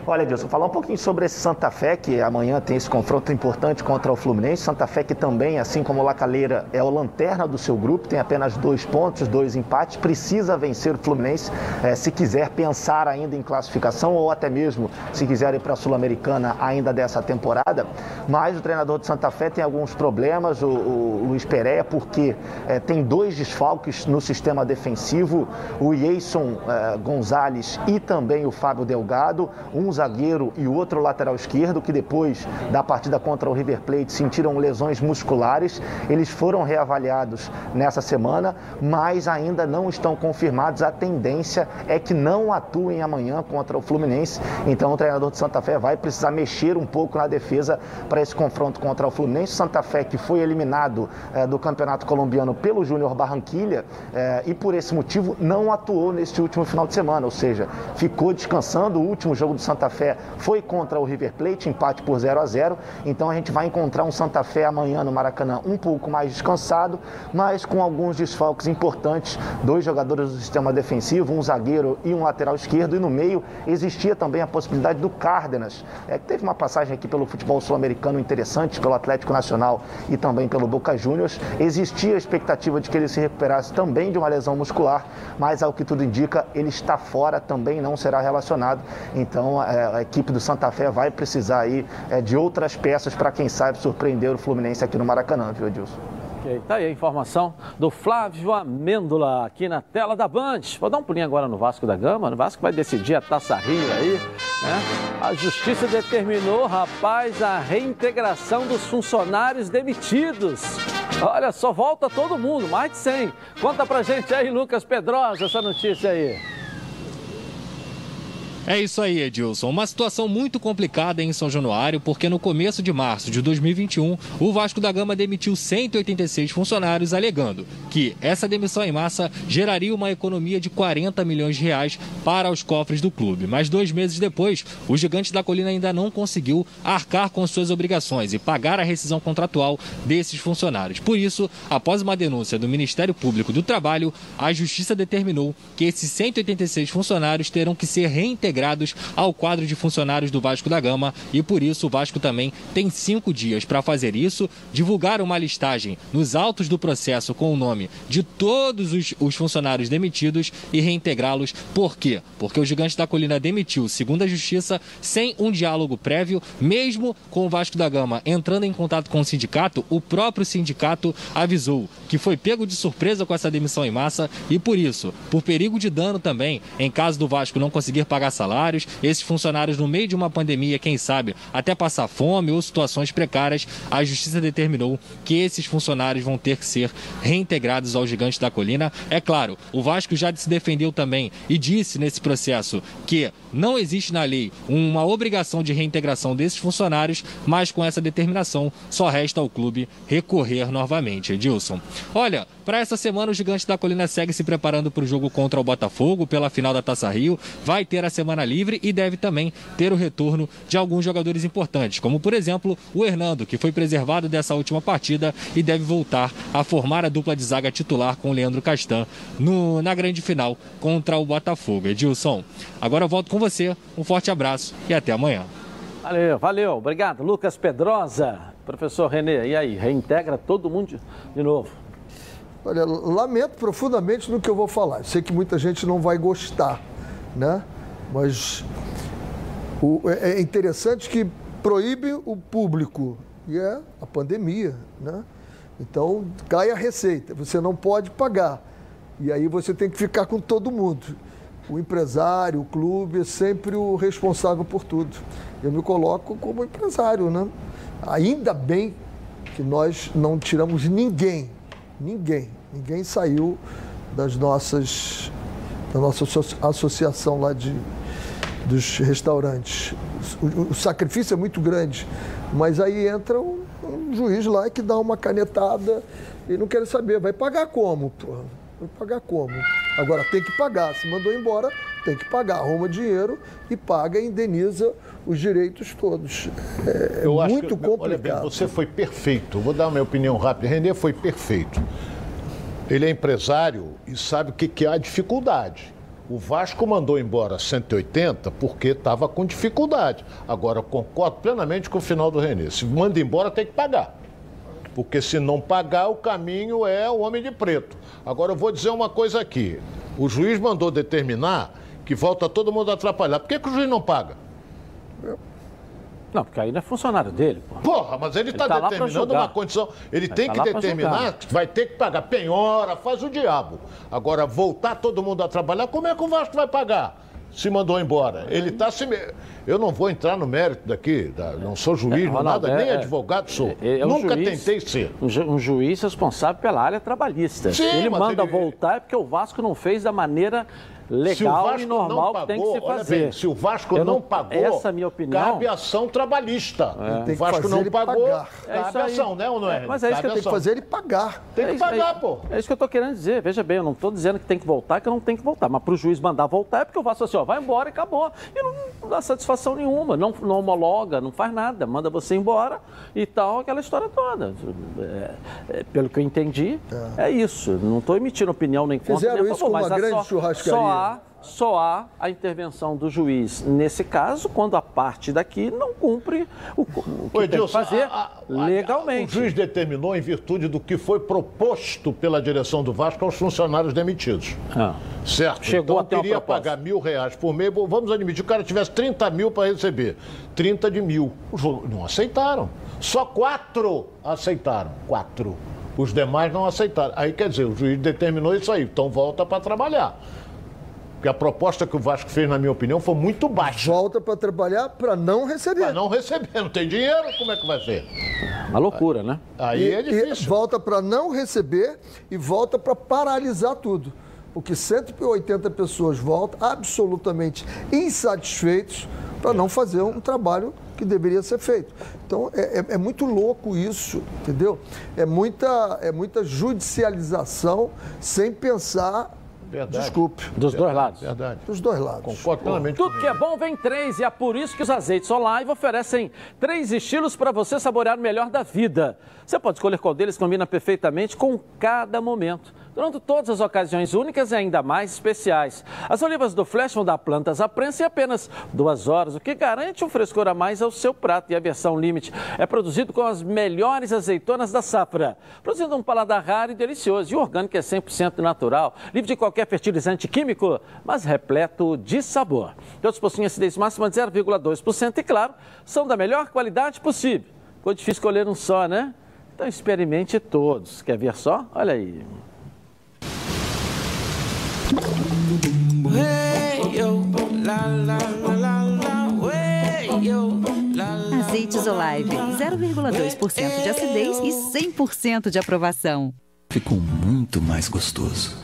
Olha, Edilson, falar um pouquinho sobre esse Santa Fé, que amanhã tem esse confronto importante contra o Fluminense. Santa Fé que também, assim como o Lacaleira, é o lanterna do seu grupo, tem apenas dois pontos, dois empates, precisa vencer o Fluminense eh, se quiser pensar ainda em classificação ou até mesmo se quiser ir para a Sul-Americana ainda dessa temporada. Mas o treinador de Santa Fé tem alguns problemas, o, o Luiz Pereira, porque eh, tem dois desfalques no sistema defensivo, o Jason eh, Gonzalez e também o Fábio Delgado, um zagueiro e outro lateral esquerdo, que depois da partida contra o River Plate sentiram lesões musculares. Eles foram reavaliados nessa semana, mas ainda não estão confirmados. A tendência é que não atuem amanhã contra o Fluminense. Então o treinador de Santa Fé vai precisar mexer um pouco na defesa para esse confronto contra o Fluminense. Santa Fé que foi eliminado eh, do Campeonato Colombiano pelo Júnior Barranquilha eh, e por esse motivo não atuou neste último final de semana, ou seja, ficou descansando. O último jogo do Santa Fé foi contra o River Plate, empate por 0 a 0. Então a gente vai encontrar um Santa Fé amanhã no Maracanã um pouco mais descansado, mas com alguns desfalques importantes, dois jogadores do sistema defensivo, um zagueiro e um lateral esquerdo, e no meio existia também a possibilidade do Cárdenas, é, que teve uma passagem aqui pelo futebol sul-americano interessante, pelo Atlético Nacional e também pelo Boca Juniors. Existia a expectativa de que ele se recuperasse também de uma lesão muscular, mas ao que tudo indica, ele está fora, também não será relacionado. Então é, a equipe do Santa Fé vai precisar aí é, de outras peças para quem sabe surpreender o Fluminense aqui no Maracanã, viu, Edilson? Ok, tá aí a informação do Flávio Amêndola aqui na tela da Band. Vou dar um pulinho agora no Vasco da Gama. O Vasco vai decidir a Taça Rio aí, né? A justiça determinou, rapaz, a reintegração dos funcionários demitidos. Olha, só volta todo mundo, mais de 100. Conta pra gente aí, Lucas Pedrosa, essa notícia aí. É isso aí, Edilson. Uma situação muito complicada em São Januário, porque no começo de março de 2021, o Vasco da Gama demitiu 186 funcionários, alegando que essa demissão em massa geraria uma economia de 40 milhões de reais para os cofres do clube. Mas dois meses depois, o Gigante da Colina ainda não conseguiu arcar com suas obrigações e pagar a rescisão contratual desses funcionários. Por isso, após uma denúncia do Ministério Público do Trabalho, a Justiça determinou que esses 186 funcionários terão que ser reintegrados integrados ao quadro de funcionários do Vasco da Gama e por isso o Vasco também tem cinco dias para fazer isso, divulgar uma listagem nos autos do processo com o nome de todos os, os funcionários demitidos e reintegrá-los. Por quê? Porque o Gigante da Colina demitiu, segundo a Justiça, sem um diálogo prévio, mesmo com o Vasco da Gama entrando em contato com o sindicato, o próprio sindicato avisou que foi pego de surpresa com essa demissão em massa e por isso, por perigo de dano também, em caso do Vasco não conseguir pagar salário, salários. Esses funcionários, no meio de uma pandemia, quem sabe, até passar fome ou situações precárias, a justiça determinou que esses funcionários vão ter que ser reintegrados ao Gigante da Colina. É claro, o Vasco já se defendeu também e disse nesse processo que não existe na lei uma obrigação de reintegração desses funcionários, mas com essa determinação só resta ao clube recorrer novamente. Edilson. Olha, para essa semana o Gigante da Colina segue se preparando para o jogo contra o Botafogo pela final da Taça Rio. Vai ter a semana livre e deve também ter o retorno de alguns jogadores importantes, como por exemplo o Hernando, que foi preservado dessa última partida e deve voltar a formar a dupla de zaga titular com o Leandro Castan no, na grande final contra o Botafogo. Edilson, agora eu volto com você. Um forte abraço e até amanhã. Valeu, valeu. Obrigado, Lucas Pedrosa. Professor Renê, e aí? Reintegra todo mundo de novo? Olha, lamento profundamente no que eu vou falar. Sei que muita gente não vai gostar, né? Mas o, é, é interessante que proíbe o público e é a pandemia, né? Então cai a receita, você não pode pagar. E aí você tem que ficar com todo mundo. O empresário, o clube é sempre o responsável por tudo. Eu me coloco como empresário, né? Ainda bem que nós não tiramos ninguém, ninguém, ninguém saiu das nossas da nossa associação lá de, dos restaurantes. O, o sacrifício é muito grande, mas aí entra um, um, juiz lá que dá uma canetada e não quer saber, vai pagar como? Vai pagar como? Agora tem que pagar, se mandou embora, tem que pagar, arruma dinheiro e paga e indeniza os direitos todos. É Eu muito que, complicado. Olha bem, você foi perfeito. Vou dar a minha opinião rápida. Renê foi perfeito. Ele é empresário e sabe o que, que é a dificuldade. O Vasco mandou embora 180 porque estava com dificuldade. Agora, concordo plenamente com o final do Renê. Se manda embora, tem que pagar. Porque se não pagar, o caminho é o homem de preto. Agora, eu vou dizer uma coisa aqui. O juiz mandou determinar que volta todo mundo atrapalhar. Por que, que o juiz não paga? Não, porque aí não é funcionário dele. Porra, porra mas ele está tá determinando uma condição. Ele tem tá que determinar que vai ter que pagar penhora, faz o diabo. Agora, voltar todo mundo a trabalhar, como é que o Vasco vai pagar? Se mandou embora. Ele está se. Eu não vou entrar no mérito daqui, não sou juiz, é, Ronaldo, nada, é, nem é, advogado sou. É, é Nunca juiz, tentei ser. Um, ju, um, juiz responsável pela área trabalhista. Sim, ele manda ele... voltar é porque o Vasco não fez da maneira legal e normal pagou, que tem que se fazer. Bem, se o Vasco não, não, pagou, essa é minha opinião, cabe ação trabalhista. É. O Vasco não pagou, pagar. cabe é ação, né, ou não é? Mas é isso que tenho que fazer ele pagar. Tem que é pagar, pô. É isso que eu estou querendo dizer. Veja bem, eu não estou dizendo que tem que voltar, que eu não tenho que voltar. Mas para o juiz mandar voltar é porque o Vasco assim, ó, vai embora e acabou. E não, não dá satisfação nenhuma, não, não, homologa, não faz nada, manda você embora e tal, aquela história toda. É, é, pelo que eu entendi, é, isso. Não estou emitindo opinião nem contra, Fizeram nem isso com uma grande só, churrascaria. Só há só há a intervenção do juiz nesse caso quando a parte daqui não cumpre o, o que Oi, tem Dilson, que fazer a, a, legalmente. o juiz determinou em virtude do que foi proposto pela direção do Vasco aos funcionários demitidos. Ah. Certo? Chegou então teria pagar mil reais por mês. Vamos admitir que o cara tivesse 30 mil para receber. 30 de mil. Não aceitaram. Só quatro aceitaram. Quatro. Os demais não aceitaram. Aí, quer dizer, o juiz determinou isso aí, então volta para trabalhar. Porque a proposta que o Vasco fez, na minha opinião, foi muito baixa. Volta para trabalhar para não receber. Para não receber, não tem dinheiro, como é que vai ser? Uma loucura, né? Aí e, é difícil. volta para não receber e volta para paralisar tudo. Porque 180 pessoas voltam absolutamente insatisfeitos para não fazer um trabalho que deveria ser feito. Então é, é, é, muito louco isso, entendeu? É muita, é muita judicialização sem pensar. Verdade. Desculpe. Dos Verdade, dois lados. Verdade. Dos dois lados. Concordo plenamente. Tudo que é bom vem três e é por isso que os azeites Olive oferecem três estilos para você saborear o melhor da vida. Você pode escolher qual deles combina perfeitamente com cada momento durante todas as ocasiões únicas e ainda mais especiais. As olivas do Flash vão dar plantas à prensa em apenas duas horas, o que garante um frescor a mais ao seu prato. E a versão Limite é produzido com as melhores azeitonas da safra, produzindo um paladar raro e delicioso. E o orgânico é 100% natural, livre de qualquer fertilizante químico, mas repleto de sabor. Todos possuem acidez máxima de 0,2% e, claro, são da melhor qualidade possível. Ficou difícil escolher um só, né? Então experimente todos. Quer ver só? Olha aí. Azeites Olive, 0,2% de acidez e 100% de aprovação. Ficou muito mais gostoso.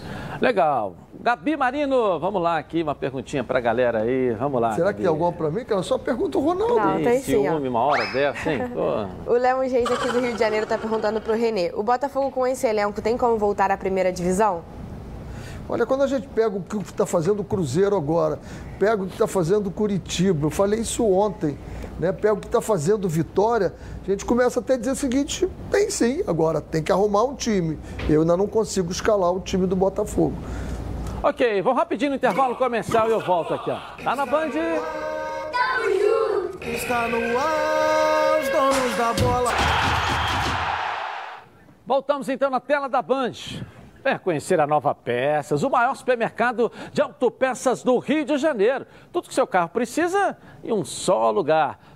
Legal. Gabi Marino, vamos lá aqui, uma perguntinha pra galera aí. Vamos lá. Será Gabi. que tem alguma para mim? Que eu só pergunto o Ronaldo. Não, Tem tem sim, ó. ciúme uma hora dessa, hein? [laughs] O Lemos Reis aqui do Rio de Janeiro tá perguntando pro Renê. O Botafogo com esse elenco tem como voltar à primeira divisão? Olha, quando a gente pega o que está fazendo o Cruzeiro agora, pega o que está fazendo o Curitiba, eu falei isso ontem, né? Pega o que está fazendo o Vitória, a gente começa até a dizer o seguinte: tem sim, agora tem que arrumar um time. Eu ainda não consigo escalar o time do Botafogo. Ok, vamos rapidinho no intervalo comercial e eu volto aqui, ó. Tá na Band? Está no ar, os donos da bola. Voltamos então na tela da Band. Venha conhecer a Nova Peças, o maior supermercado de autopeças do Rio de Janeiro. Tudo que seu carro precisa em um só lugar.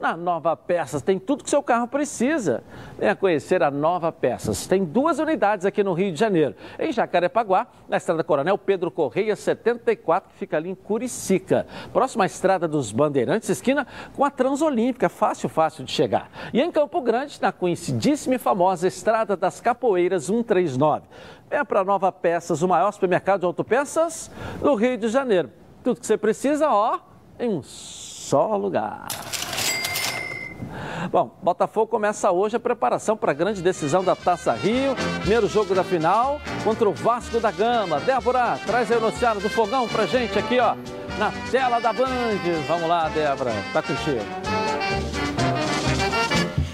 Na Nova Peças tem tudo que seu carro precisa. Venha conhecer a Nova Peças. Tem duas unidades aqui no Rio de Janeiro. Em Jacarepaguá, na estrada Coronel Pedro Correia 74, que fica ali em Curicica. Próxima à estrada dos Bandeirantes, esquina com a Transolímpica. Fácil, fácil de chegar. E em Campo Grande, na conhecidíssima e famosa Estrada das Capoeiras 139. Venha para a Nova Peças, o maior supermercado de autopeças do Rio de Janeiro. Tudo que você precisa, ó, em um só lugar. Bom, Botafogo começa hoje a preparação para a grande decisão da Taça Rio. Primeiro jogo da final contra o Vasco da Gama. Débora, traz aí o noticiário do Fogão pra gente aqui, ó, na tela da Band. Vamos lá, Débora, tá contigo.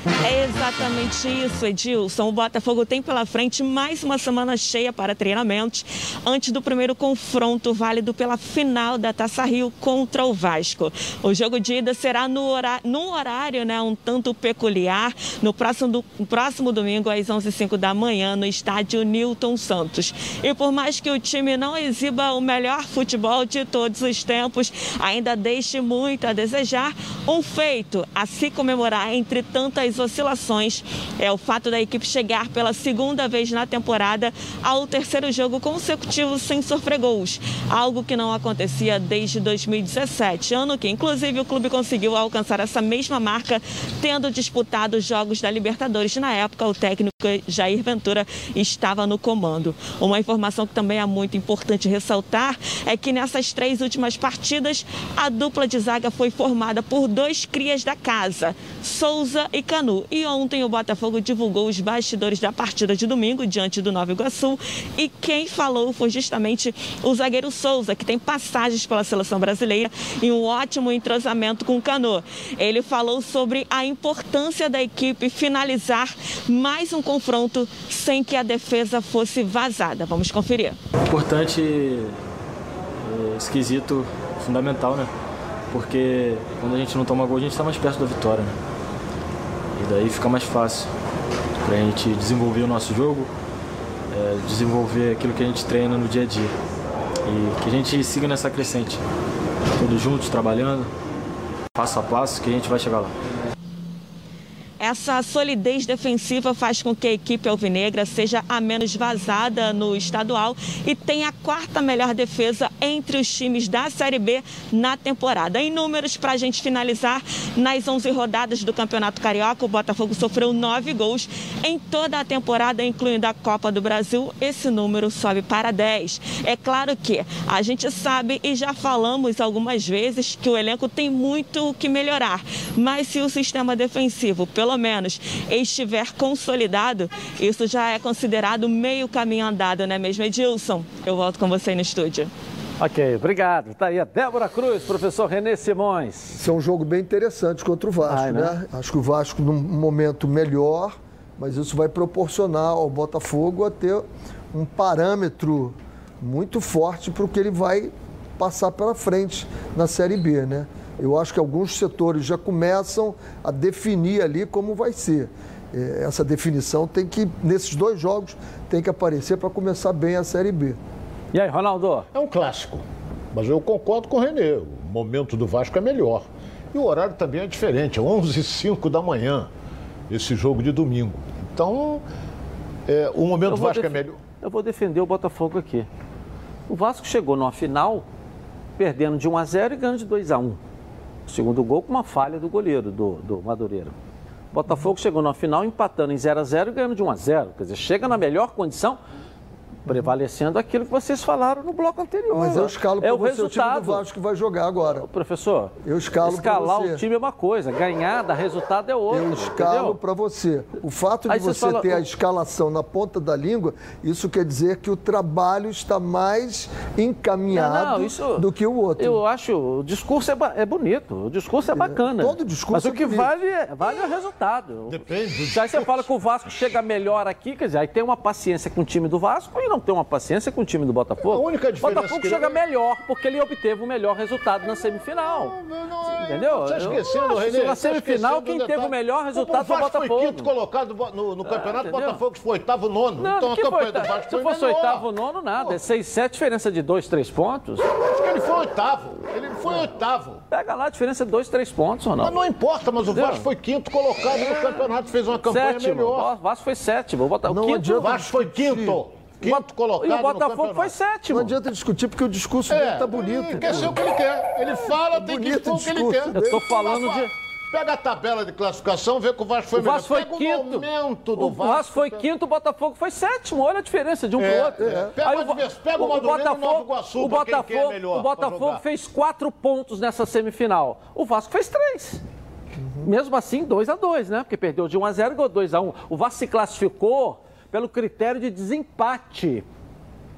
É exatamente isso, Edilson. O Botafogo tem pela frente mais uma semana cheia para treinamentos antes do primeiro confronto válido pela final da Taça Rio contra o Vasco. O jogo de ida será no horário, num horário né, um tanto peculiar, no próximo, do, no próximo domingo às 11h05 da manhã, no estádio Newton Santos. E por mais que o time não exiba o melhor futebol de todos os tempos, ainda deixe muito a desejar, um feito a se comemorar entre tantas oscilações é o fato da equipe chegar pela segunda vez na temporada ao terceiro jogo consecutivo sem sofrer gols, algo que não acontecia desde 2017, ano que inclusive o clube conseguiu alcançar essa mesma marca tendo disputado os jogos da Libertadores. Na época, o técnico Jair Ventura estava no comando. Uma informação que também é muito importante ressaltar é que nessas três últimas partidas, a dupla de zaga foi formada por dois crias da casa, Souza e E ontem o Botafogo divulgou os bastidores da partida de domingo diante do Nova Iguaçu. E quem falou foi justamente o zagueiro Souza, que tem passagens pela seleção brasileira e um ótimo entrosamento com o Canu. Ele falou sobre a importância da equipe finalizar mais um confronto sem que a defesa fosse vazada. Vamos conferir. Importante é, esquisito, fundamental, né? Porque quando a gente não toma gol, a gente está mais perto da vitória, né? E daí fica mais fácil para a gente desenvolver o nosso jogo, é, desenvolver aquilo que a gente treina no dia a dia. E que a gente siga nessa crescente, todos juntos, trabalhando, passo a passo, que a gente vai chegar lá. Essa solidez defensiva faz com que a equipe alvinegra seja a menos vazada no estadual e tenha a quarta melhor defesa entre os times da Série B na temporada. Em números, para a gente finalizar, nas 11 rodadas do Campeonato Carioca, o Botafogo sofreu nove gols em toda a temporada, incluindo a Copa do Brasil. Esse número sobe para 10. É claro que a gente sabe e já falamos algumas vezes que o elenco tem muito o que melhorar, mas se o sistema defensivo, pelo pelo menos estiver consolidado, isso já é considerado meio caminho andado, não é mesmo, Edilson? Eu volto com você no estúdio. Ok, obrigado. Está aí a Débora Cruz, professor Renê Simões. Isso é um jogo bem interessante contra o Vasco, Ai, né? né? Acho que o Vasco num momento melhor, mas isso vai proporcionar ao Botafogo a ter um parâmetro muito forte para o que ele vai passar pela frente na Série B, né? Eu acho que alguns setores já começam a definir ali como vai ser. É, essa definição tem que, nesses dois jogos, tem que aparecer para começar bem a Série B. E aí, Ronaldo? É um clássico, mas eu concordo com o Renê. O momento do Vasco é melhor. E o horário também é diferente, é 11h05 da manhã, esse jogo de domingo. Então, é, o momento do Vasco é melhor. Eu vou defender o Botafogo aqui. O Vasco chegou numa final perdendo de 1 a 0 e ganhando de 2 a 1. O segundo gol com uma falha do goleiro, do, do Madureira. Botafogo chegou na final empatando em 0 a 0 e ganhando de 1 a 0 Quer dizer, chega na melhor condição prevalecendo aquilo que vocês falaram no bloco anterior. Mas eu escalo para é você resultado. o time do Vasco que vai jogar agora. Professor, eu escalo escalar o time é uma coisa, ganhar, dar resultado é outra. Eu escalo para você. O fato de Aí você fala... ter a escalação na ponta da língua, isso quer dizer que o trabalho está mais encaminhado não, não, isso, do que o outro. Eu acho, o discurso é, é bonito, o discurso é bacana. É, todo discurso Mas é o que vale é, vale é o resultado. Depende. Aí você fala que o Vasco chega melhor aqui, quer dizer, aí tem uma paciência com o time do Vasco e não tem uma paciência com o time do Botafogo. A única diferença o Botafogo chega melhor porque ele obteve o melhor resultado na semifinal. Não, não, é. Entendeu? Você está esquecendo, Renê. Na semifinal, quem teve o melhor resultado foi o Botafogo. foi quinto colocado no, no campeonato, o Botafogo foi oitavo, nono. Não, então a campanha do Vasco Se fosse oitavo, nono, nada. É seis, sete, diferença de dois, três pontos. Acho que ele foi oitavo. Ele foi oitavo. Pega lá a diferença de dois, três pontos, Ronaldo. Mas não importa, mas o Vasco foi quinto colocado no campeonato, fez uma campanha sétimo. melhor. O Vasco foi sétimo. O não quinto, o Vasco foi quinto quinto colocado. E o Botafogo foi sétimo. Não adianta discutir porque o discurso é, dele tá bonito. Ele quer ser o que ele quer. Ele fala, é tem que ir o que ele quer. Eu tô falando de. Pega a tabela de classificação, vê que o Vasco foi o Vasco Foi quinto. O momento do o Vasco. Vasco foi quinto, o Botafogo foi sétimo. Olha a diferença de um é, pro outro. É. Pega, Aí, o, pega o, o Botafogo, o Iguaçu, o Botafogo, melhor, o Botafogo fez quatro pontos nessa semifinal. O Vasco fez três. Uhum. Mesmo assim, 2 a 2 né? Porque perdeu de 1 a 0 e ganhou 2 a 1 O Vasco se classificou pelo critério de desempate.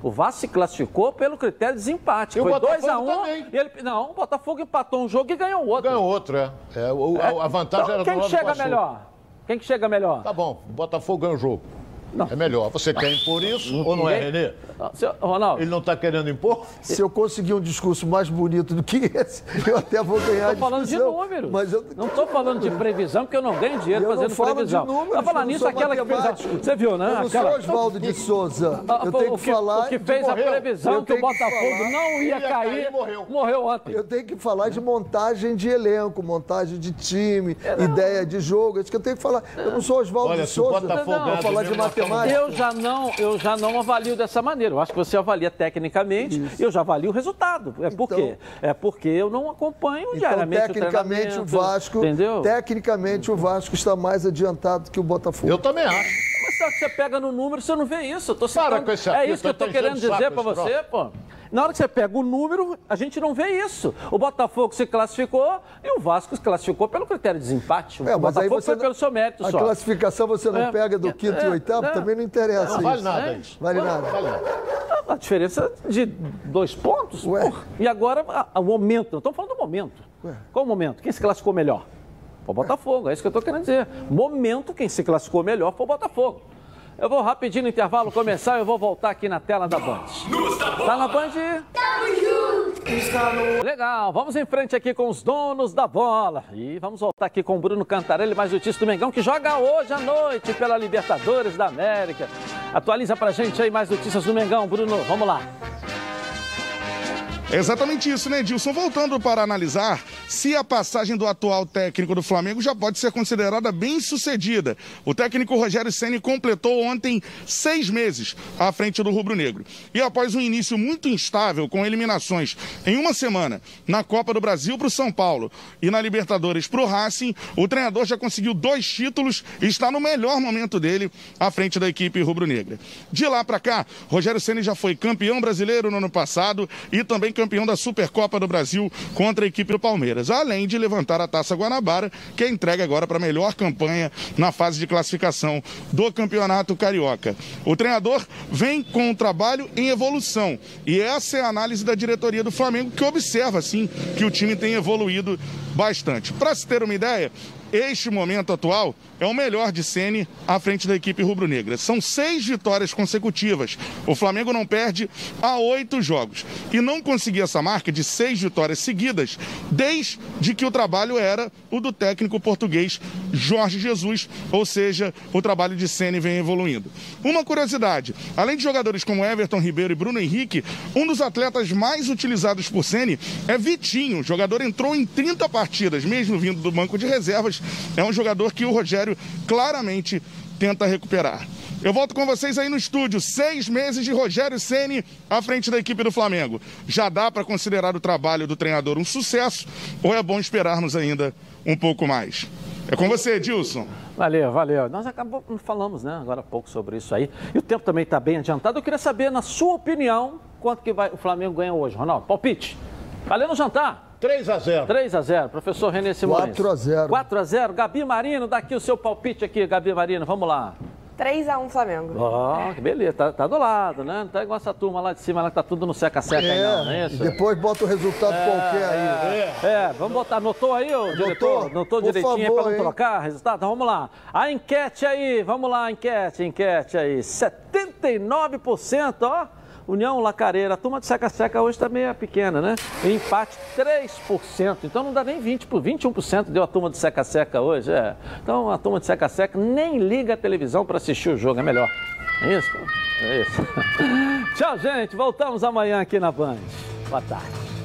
O Vasco se classificou pelo critério de desempate. E Foi 2x1. Um, e ele, não, o Botafogo empatou um jogo e ganhou outro. Ganhou outro, é. é, o, é a vantagem então, era quem do Quem chega melhor? Quem que chega melhor? Tá bom, o Botafogo ganha o jogo. Não. É melhor. Você quer impor isso não, ou não é, Renê? Não, seu, Ronaldo. Ele não está querendo impor? Se eu conseguir um discurso mais bonito do que esse, eu até vou ganhar Estou falando de números. Mas eu... Não estou falando de previsão, porque eu não ganho dinheiro eu fazendo não previsão. De números, falar nisso, aquela que fez. Você viu, né? Eu não aquela... sou Oswaldo de Souza. Eu tenho o que, falar... O que fez a previsão que o Botafogo não ia, cair, morreu. morreu ontem. Eu tenho que falar de montagem de elenco, montagem de time, é, ideia de jogo. É isso que eu tenho que falar. Eu não sou Oswaldo de Souza. Vou falar de matemática. Eu já não, eu já não avalio dessa maneira. Eu acho que você avalia tecnicamente, Isso. eu já avalio o resultado. É por então, quê? É porque eu não acompanho então, diariamente tecnicamente o, o Vasco, entendeu? Tecnicamente o Vasco está mais adiantado que o Botafogo. Eu também acho. Mas só que você pega no número, você não vê isso. Eu tô citando, Para esse é isso que eu estou querendo dizer para você, pô. Na hora que você pega o número, a gente não vê isso. O Botafogo se classificou e o Vasco se classificou pelo critério de desempate. É, o Botafogo foi não... pelo seu mérito a só. A classificação você não é, pega do quinto é, e oitavo, é, também não interessa não vale nada isso. Vale nada. Vale nada. A diferença de dois pontos. Ué. E agora, o momento. Não estamos falando do momento. Ué. Qual o momento? Quem se classificou melhor? Foi o Botafogo, é isso que eu estou querendo dizer. Momento, quem se classificou melhor foi o Botafogo. Eu vou rapidinho no intervalo começar e eu vou voltar aqui na tela da Band. Tá na Band? Tamo junto! Legal, vamos em frente aqui com os donos da bola. E vamos voltar aqui com o Bruno Cantarelli, mais notícias do Mengão, que joga hoje à noite pela Libertadores da América. Atualiza pra gente aí mais notícias do Mengão, Bruno. Vamos lá. Exatamente isso, né, Edilson? Voltando para analisar se a passagem do atual técnico do Flamengo já pode ser considerada bem sucedida. O técnico Rogério Ceni completou ontem seis meses à frente do Rubro Negro. E após um início muito instável, com eliminações em uma semana na Copa do Brasil para o São Paulo e na Libertadores para o Racing, o treinador já conseguiu dois títulos e está no melhor momento dele à frente da equipe rubro-negra. De lá para cá, Rogério Ceni já foi campeão brasileiro no ano passado e também campeão da Supercopa do Brasil contra a equipe do Palmeiras, além de levantar a Taça Guanabara, que é entregue agora para a melhor campanha na fase de classificação do Campeonato Carioca. O treinador vem com um trabalho em evolução e essa é a análise da diretoria do Flamengo, que observa, sim, que o time tem evoluído bastante. Para se ter uma ideia, este momento atual é o melhor de Sene à frente da equipe rubro-negra. São seis vitórias consecutivas. O Flamengo não perde há oito jogos. E não conseguia essa marca de seis vitórias seguidas desde que o trabalho era o do técnico português Jorge Jesus, ou seja, o trabalho de Sene vem evoluindo. Uma curiosidade: além de jogadores como Everton Ribeiro e Bruno Henrique, um dos atletas mais utilizados por Sene é Vitinho. O jogador entrou em 30 partidas, mesmo vindo do banco de reservas. É um jogador que o Rogério claramente tenta recuperar. Eu volto com vocês aí no estúdio. Seis meses de Rogério Ceni à frente da equipe do Flamengo. Já dá para considerar o trabalho do treinador um sucesso ou é bom esperarmos ainda um pouco mais? É com você, Edilson. Valeu, valeu. Nós acabamos, falamos né, agora há pouco sobre isso aí. E o tempo também está bem adiantado. Eu queria saber, na sua opinião, quanto que vai, o Flamengo ganha hoje, Ronaldo? Palpite. Valeu no jantar. 3 a 0 3 a 0 Professor Renê Simões. 4 a 0 4 a 0 Gabi Marino, dá aqui o seu palpite aqui, Gabi Marino. Vamos lá. 3x1 Flamengo. Ó, que beleza, tá, tá do lado, né? Não tá igual essa turma lá de cima, lá que tá tudo no seca-seca aí, não, não é isso? Depois bota o resultado qualquer aí. É, é, vamos botar, anotou aí, ô diretor? Anotou Por direitinho favor, para não hein? trocar resultado? Então vamos lá. A enquete aí, vamos lá, enquete, enquete aí. 79%, ó. União Lacareira, a turma de seca-seca hoje tá meio pequena, né? Empate 3%, então não dá nem 20%, por 21% deu a turma de seca-seca hoje, é. Então a turma de seca-seca nem liga a televisão para assistir o jogo, é melhor. É isso? É isso. [laughs] Tchau, gente, voltamos amanhã aqui na Band. Boa tarde.